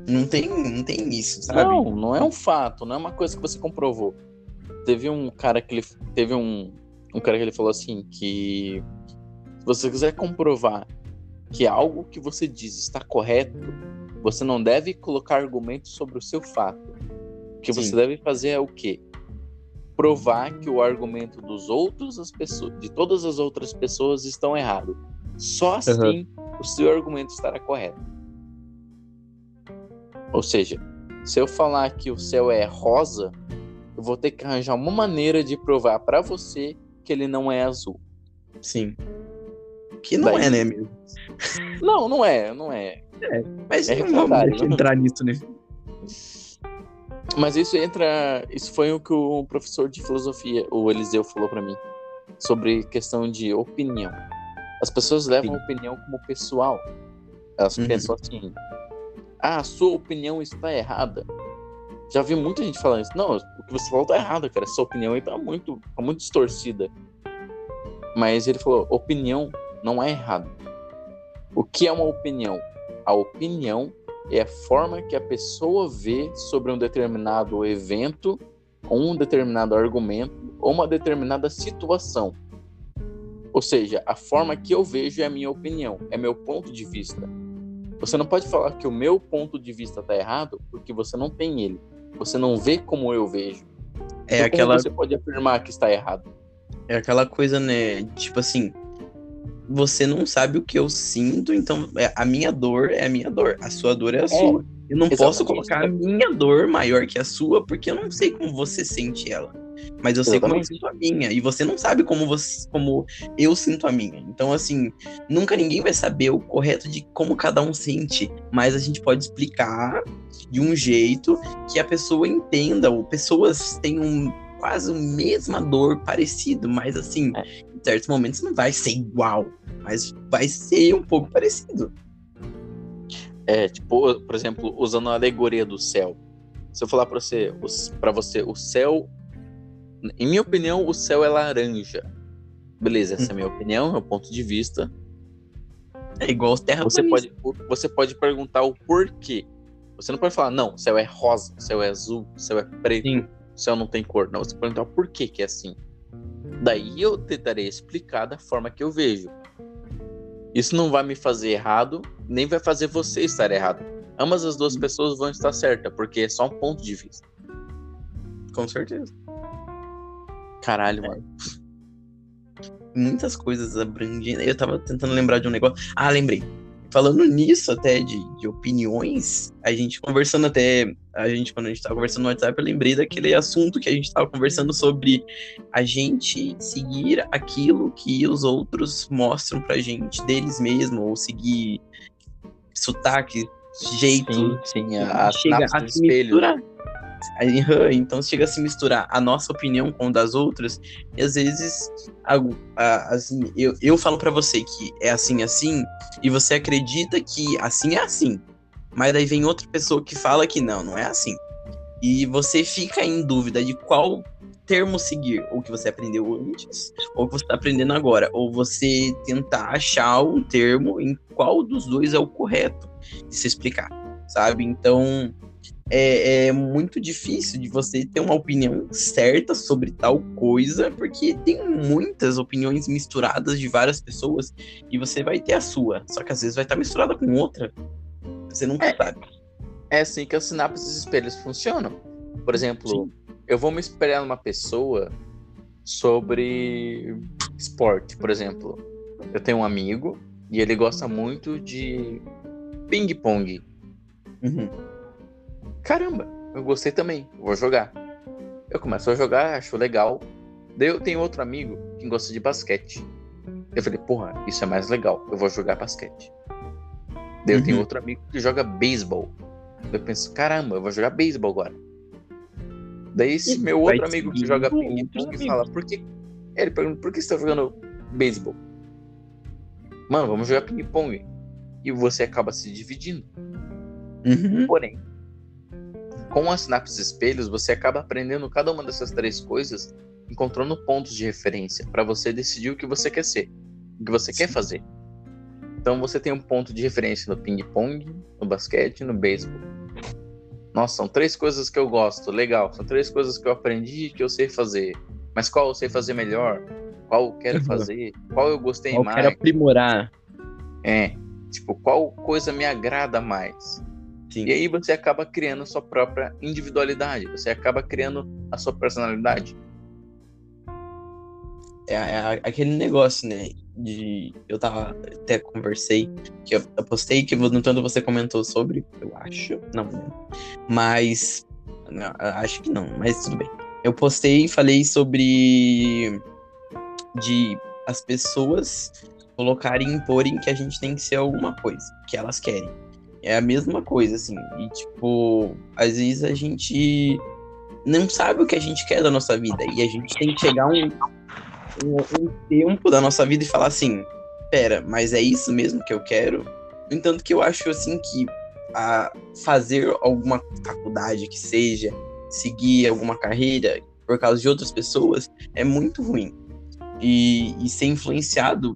Não tem, não tem isso, sabe? Não, não é um fato, não é uma coisa que você comprovou. Teve um cara que ele teve um, um cara que ele falou assim que se você quiser comprovar que algo que você diz está correto, você não deve colocar argumentos sobre o seu fato. O que Sim. você deve fazer é o quê? Provar que o argumento dos outros, as pessoas, de todas as outras pessoas estão errado. Só assim uhum. o seu argumento estará correto. Ou seja, se eu falar que o céu é rosa, eu vou ter que arranjar uma maneira de provar para você que ele não é azul. Sim. Que não Daí... é, né, mesmo? Não, não é, não é. é mas é não vamos entrar nisso, né? Mas isso entra. Isso foi o que o professor de filosofia, o Eliseu, falou para mim. Sobre questão de opinião. As pessoas levam Sim. a opinião como pessoal. Elas uhum. pensam assim: ah, a sua opinião está errada. Já vi muita gente falando isso. Não, o que você falou tá errado, cara. Sua opinião aí tá muito, tá muito distorcida. Mas ele falou: opinião não é errado. O que é uma opinião? A opinião é a forma que a pessoa vê sobre um determinado evento, ou um determinado argumento, ou uma determinada situação. Ou seja, a forma que eu vejo é a minha opinião, é meu ponto de vista. Você não pode falar que o meu ponto de vista tá errado porque você não tem ele. Você não vê como eu vejo. É Então, aquela. Você pode afirmar que está errado? É aquela coisa, né? Tipo assim, você não sabe o que eu sinto, então é, a minha dor é a minha dor, a sua dor é a sua. Eu não posso colocar a minha dor maior que a sua, porque eu não sei como você sente ela. Mas eu sei como eu sinto a minha. E você não sabe como, você, como eu sinto a minha. Então, assim, nunca ninguém vai saber o correto de como cada um sente. Mas a gente pode explicar de um jeito que a pessoa entenda. Ou pessoas têm um, quase a mesma dor parecido, mas assim, É. em certos momentos não vai ser igual. Mas vai ser um pouco parecido. É, tipo, por exemplo, usando a alegoria do céu. Se eu falar pra você, pra você, o céu. Em minha opinião, o céu é laranja. Beleza, essa é a minha opinião, é o ponto de vista. É igual terra Você pode, você pode perguntar o porquê. Você não pode falar, não, o céu é rosa, o céu é azul, o céu é preto, Sim. o céu não tem cor. Não, você pode perguntar o porquê que é assim. Daí eu tentarei explicar da forma que eu vejo. Isso não vai me fazer errado, nem vai fazer você estar errado. Ambas as duas pessoas vão estar certas, porque é só um ponto de vista. Com certeza. Caralho, mano. muitas coisas abrangendo. Eu tava tentando lembrar de um negócio. Ah, lembrei. Falando nisso, até de, de opiniões, a gente conversando até. A gente, quando a gente tava conversando no WhatsApp, eu lembrei daquele assunto que a gente tava conversando sobre a gente seguir aquilo que os outros mostram pra gente deles mesmos, ou seguir sotaque, jeito, Sim, sim, a, a chega a se misturar. Aí, Então chega a se misturar a nossa opinião com a das outras, e às vezes, a- a- assim, eu, eu falo pra você que é assim, assim, e você acredita que assim é assim. Mas daí vem outra pessoa que fala que não, não é assim. E você fica em dúvida de qual termo seguir, ou que você aprendeu antes, ou que você tá aprendendo agora, ou você tentar achar um termo em qual dos dois é o correto de se explicar, sabe? Então, é, é muito difícil de você ter uma opinião certa sobre tal coisa, porque tem muitas opiniões misturadas de várias pessoas e você vai ter a sua, só que às vezes vai estar misturada com outra. Você nunca É. sabe. É assim que as sinapses espelhos funcionam. Por exemplo, eu vou me espelhar numa pessoa sobre esporte, por exemplo. Eu tenho um amigo e ele gosta muito de ping-pong. Uhum. Caramba, eu gostei também, vou jogar. Eu começo a jogar, acho legal. Daí eu tenho outro amigo que gosta de basquete. Eu falei, porra, isso é mais legal, eu vou jogar basquete. Daí eu tenho Uhum. outro amigo que joga beisebol. Eu penso, caramba, eu vou jogar beisebol agora. Daí esse E meu outro amigo que joga ping-pong amigos. fala, por que. Ele pergunta, por que você tá jogando beisebol? Mano, vamos jogar ping-pong. E você acaba se dividindo. Uhum. Porém, com as sinapses espelhos, você acaba aprendendo cada uma dessas três coisas, encontrando pontos de referência para você decidir o que você quer ser, o que você quer fazer. Então você tem um ponto de referência no ping-pong, no basquete no beisebol. Nossa, são três coisas que eu gosto, legal. São três coisas que eu aprendi e que eu sei fazer. Mas qual eu sei fazer melhor? Qual eu quero Uhum. fazer? Qual eu gostei Eu mais? quero aprimorar. É, tipo, qual coisa me agrada mais? Sim. E aí você acaba criando a sua própria individualidade, você acaba criando a sua personalidade. É, é aquele negócio, né? De. Eu tava. Até conversei. Que eu, eu postei, que no tanto você comentou sobre. Eu acho. Não, lembro. Mas. não, acho que não, mas tudo bem. Eu postei e falei sobre. De as pessoas colocarem e imporem que a gente tem que ser alguma coisa. Que elas querem. É a mesma coisa, assim. E, tipo, às vezes a gente não sabe o que a gente quer da nossa vida. E a gente tem que chegar um, um, um tempo da nossa vida e falar assim: pera, mas é isso mesmo que eu quero? No entanto, que eu acho assim que a fazer alguma faculdade que seja, seguir alguma carreira por causa de outras pessoas é muito ruim. E, e ser influenciado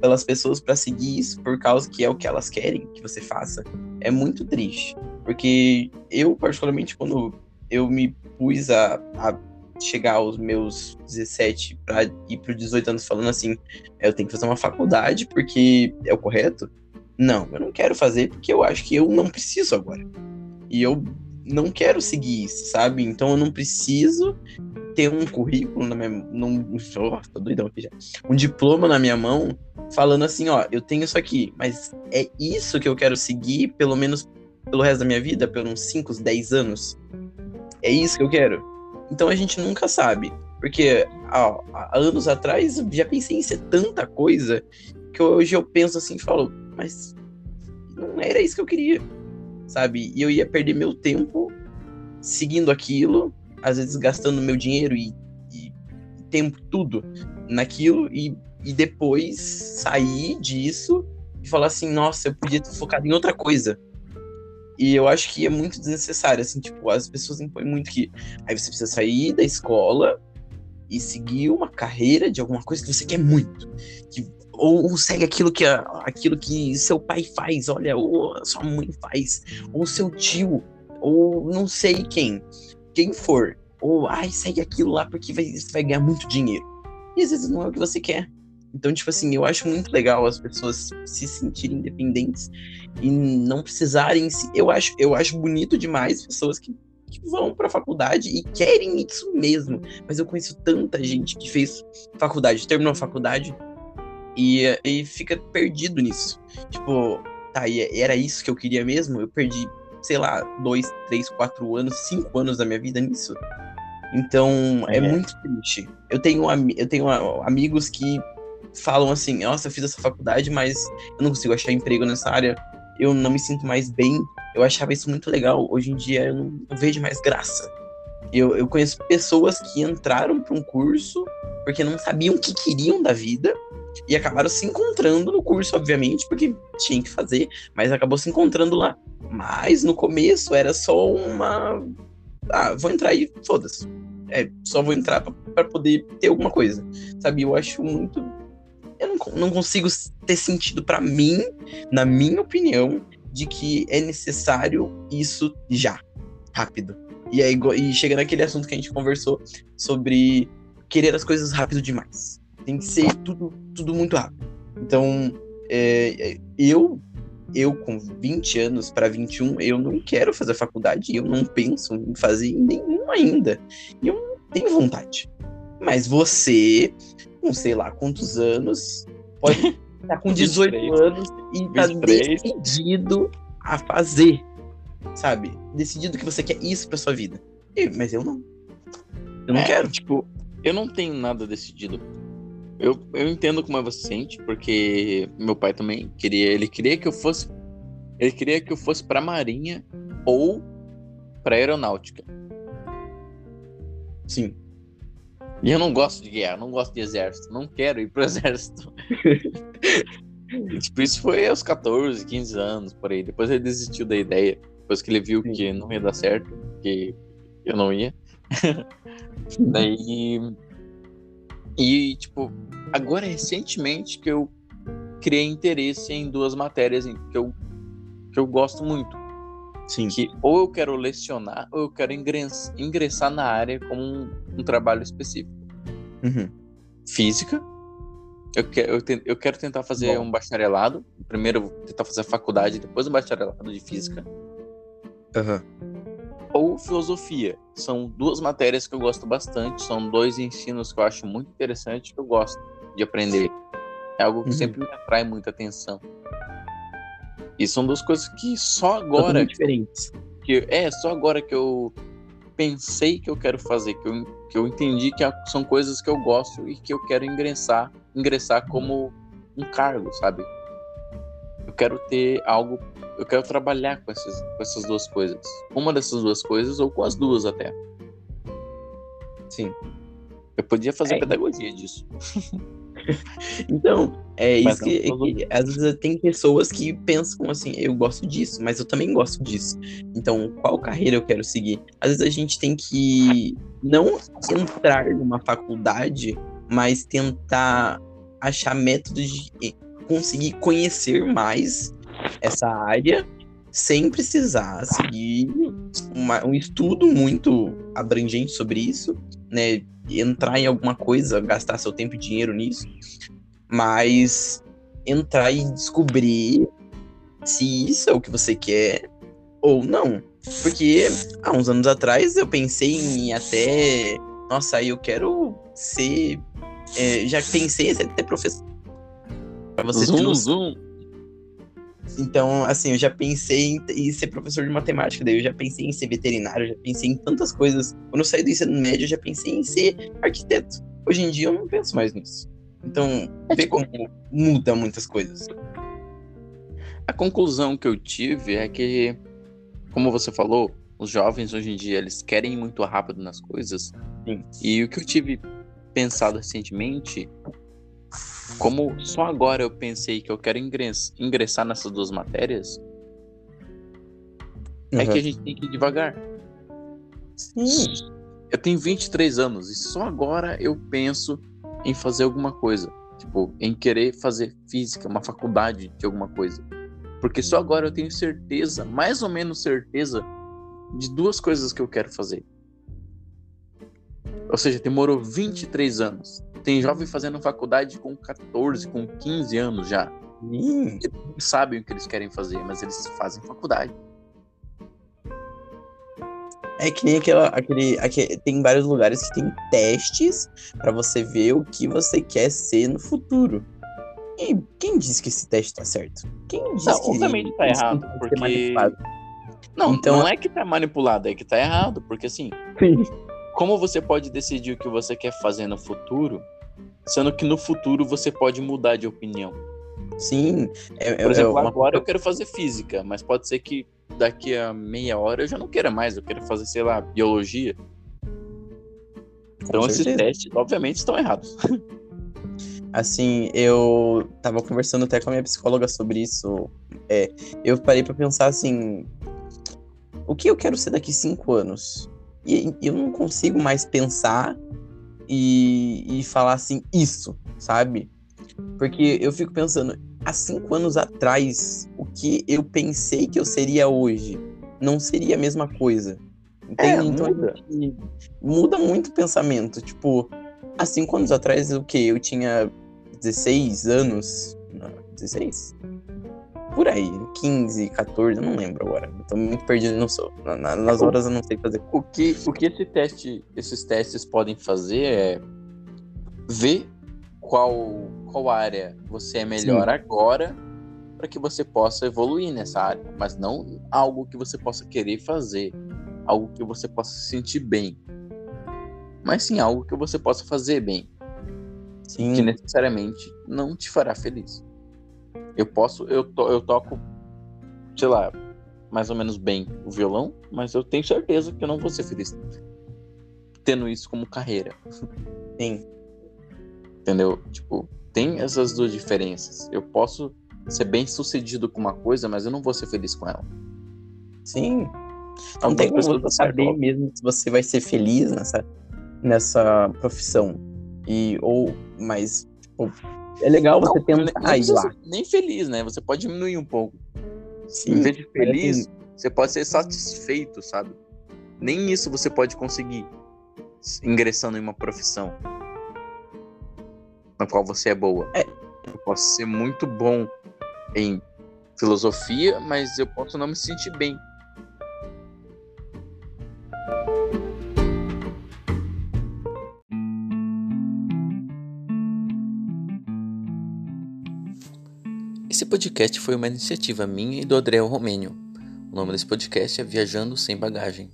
pelas pessoas para seguir isso por causa que é o que elas querem que você faça é muito triste. Porque eu, particularmente, quando eu me pus a, a chegar aos meus 17 para ir para 18 anos falando assim, eu tenho que fazer uma faculdade porque é o correto. Não, eu não quero fazer porque eu acho que eu não preciso agora. E eu não quero seguir isso, sabe? Então eu não preciso ter um currículo na minha num, oh, tô doidão aqui já. Um diploma na minha mão falando assim, ó, eu tenho isso aqui, mas é isso que eu quero seguir pelo menos pelo resto da minha vida, por uns 5, 10 anos. É isso que eu quero. Então a gente nunca sabe. Porque ó, há anos atrás eu já pensei em ser tanta coisa que hoje eu penso assim e falo, mas não era isso que eu queria sabe? E eu ia perder meu tempo seguindo aquilo, às vezes gastando meu dinheiro e, e tempo tudo naquilo e, e depois sair disso e falar assim, nossa, eu podia ter focado em outra coisa. E eu acho que é muito desnecessário, assim, tipo, as pessoas impõem muito que aí você precisa sair da escola e seguir uma carreira de alguma coisa que você quer muito. Que ou, ou, segue aquilo que, aquilo que seu pai faz, olha, ou sua mãe faz, ou seu tio, ou não sei quem, quem for, ou ai, segue aquilo lá porque vai, você vai ganhar muito dinheiro. E às vezes não é o que você quer. Então, tipo assim, eu acho muito legal as pessoas se sentirem independentes e não precisarem se. Eu acho, eu acho bonito demais pessoas que, que vão pra faculdade e querem isso mesmo. Mas eu conheço tanta gente que fez faculdade, terminou a faculdade, e, e fica perdido nisso. Tipo, tá, e era isso que eu queria mesmo? Eu perdi, sei lá, dois, três, quatro anos, cinco anos da minha vida nisso. Então, é, é muito triste. Eu tenho, eu tenho amigos que falam assim: nossa, eu fiz essa faculdade, mas eu não consigo achar emprego nessa área, eu não me sinto mais bem. Eu achava isso muito legal. Hoje em dia eu não, não vejo mais graça. Eu, eu conheço pessoas que entraram para um curso porque não sabiam o que queriam da vida e acabaram se encontrando no curso, obviamente, porque tinha que fazer, mas acabou se encontrando lá. Mas no começo era só uma. Ah, vou entrar e foda-se. É, só vou entrar para poder ter alguma coisa. Sabe? Eu acho muito. Eu não, não consigo ter sentido para mim, na minha opinião, de que é necessário isso já, rápido. E aí e chega naquele assunto que a gente conversou sobre querer as coisas rápido demais. Tem que ser tudo, tudo muito rápido. Então, é, eu, eu com 20 anos para 21, eu não quero fazer faculdade, eu não penso em fazer nenhum ainda. E eu não tenho vontade. Mas você, com sei lá quantos anos, pode estar tá com 18 anos e tá decidido a fazer, sabe? Decidido que você quer isso pra sua vida. Mas eu não. Eu não é, quero. Tipo, eu não tenho nada decidido. Eu, eu entendo como você sente, porque meu pai também queria. Ele queria que eu fosse. Ele queria que eu fosse pra Marinha ou pra Aeronáutica. Sim. E eu não gosto de guerra, não gosto de exército, não quero ir pro exército. tipo, isso foi aos 14, 15 anos, por aí. Depois ele desistiu da ideia. Depois que ele viu Sim. que não ia dar certo, que eu não ia. Daí e, tipo, agora recentemente que eu criei interesse em duas matérias que eu, que eu gosto muito. Sim. Que ou eu quero lecionar ou eu quero ingress, ingressar na área como um, um trabalho específico. Uhum. Física. Eu, quero eu, te, eu quero tentar fazer Bom. um bacharelado. Primeiro eu vou tentar fazer a faculdade, depois um bacharelado de física. Uhum ou filosofia. São duas matérias que eu gosto bastante, são dois ensinos que eu acho muito interessante que eu gosto de aprender. É algo que uhum. sempre me atrai muita atenção. E são duas coisas que só agora diferentes. Que, é, só agora que eu pensei que eu quero fazer, que eu, que eu entendi que são coisas que eu gosto e que eu quero ingressar, ingressar como um cargo, sabe? Eu quero ter algo eu quero trabalhar com essas, com essas duas coisas. Uma dessas duas coisas, ou com as duas até. Sim. Eu podia fazer é. pedagogia disso. então, é mas isso que, é que, às vezes tem pessoas que pensam assim, eu gosto disso, mas eu também gosto disso. Então, qual carreira eu quero seguir? Às vezes a gente tem que não entrar numa faculdade, mas tentar achar métodos de conseguir conhecer mais essa área sem precisar seguir uma, um estudo muito abrangente sobre isso, né? Entrar em alguma coisa, gastar seu tempo e dinheiro nisso, mas entrar e descobrir se isso é o que você quer ou não. Porque há uns anos atrás eu pensei em até. Nossa, eu quero ser. É, já pensei em ser até professor. Você zoom, zoom. Então, assim, eu já pensei em, em, ser professor de matemática, daí eu já pensei em ser veterinário, já pensei em tantas coisas. Quando eu saí do ensino médio, eu já pensei em ser arquiteto. Hoje em dia eu não penso mais nisso. Então, é vê tipo... como muda muitas coisas. A conclusão que eu tive é que, como você falou, os jovens hoje em dia eles querem ir muito rápido nas coisas. Sim. E o que eu tive pensado recentemente, como só agora eu pensei que eu quero ingressar nessas duas matérias, uhum. é que a gente tem que ir devagar. Sim. Eu tenho 23 anos e só agora eu penso em fazer alguma coisa. Tipo, em querer fazer física, uma faculdade de alguma coisa. Porque só agora eu tenho certeza, mais ou menos certeza, de duas coisas que eu quero fazer. Ou seja, demorou 23 anos. Tem jovem fazendo faculdade com 14, com 15 anos já. Hum. Eles sabem o que eles querem fazer, mas eles fazem faculdade. É que nem aquela, aquele, aquele. Tem vários lugares que tem testes para você ver o que você quer ser no futuro. E quem disse que esse teste tá certo? Quem disse não, que obviamente tá errado, porque. Não, então, não é que tá manipulado, é que tá errado, porque assim. Sim. Como você pode decidir o que você quer fazer no futuro, sendo que no futuro você pode mudar de opinião? Sim. É, Por exemplo, é uma... agora eu quero fazer física, mas pode ser que daqui a meia hora eu já não queira mais, eu quero fazer, sei lá, biologia. Então esses testes, obviamente, estão errados. Assim, eu tava conversando até com a minha psicóloga sobre isso. É, eu parei para pensar assim: o que eu quero ser daqui cinco anos? E eu não consigo mais pensar e, e falar assim, isso, sabe? Porque eu fico pensando, há cinco anos atrás, o que eu pensei que eu seria hoje não seria a mesma coisa. Entende? É, então muda. muda muito o pensamento. Tipo, há cinco anos atrás, o que? Eu tinha 16 anos. Não, 16? Por aí, 15, 14, eu não lembro agora. Eu tô muito perdido, não sou. nas horas eu não sei fazer. O que, o que esse teste, esses testes podem fazer é ver qual, qual área você é melhor Sim. agora para que você possa evoluir nessa área, mas não algo que você possa querer fazer, algo que você possa se sentir bem, mas sim algo que você possa fazer bem, sim. que necessariamente não te fará feliz. Eu posso, eu, to, eu toco, sei lá, mais ou menos bem o violão, mas eu tenho certeza que eu não vou ser feliz tendo isso como carreira. Sim. Entendeu? Tipo, tem essas duas diferenças. Eu posso ser bem sucedido com uma coisa, mas eu não vou ser feliz com ela. Sim. Não tem como você saber mesmo se você vai ser feliz nessa, nessa profissão. E, ou, mas, tipo, é legal você não, tentar nem, ir lá. Nem feliz, né? Você pode diminuir um pouco. Sim, em vez de feliz, é você pode ser satisfeito, sabe? Nem isso você pode conseguir ingressando em uma profissão na qual você é boa. É. Eu posso ser muito bom em filosofia, mas eu posso não me sentir bem. Esse podcast foi uma iniciativa minha e do Adriel Romênio. O nome desse podcast é Viajando Sem Bagagem.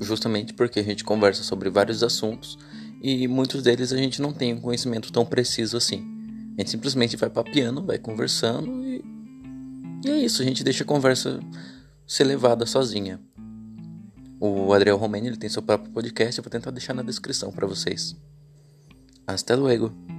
Justamente porque a gente conversa sobre vários assuntos e muitos deles a gente não tem um conhecimento tão preciso assim. A gente simplesmente vai papiando, vai conversando e, e é isso, a gente deixa a conversa ser levada sozinha. O Adriel Romani ele tem seu próprio podcast, eu vou tentar deixar na descrição para vocês. Hasta luego!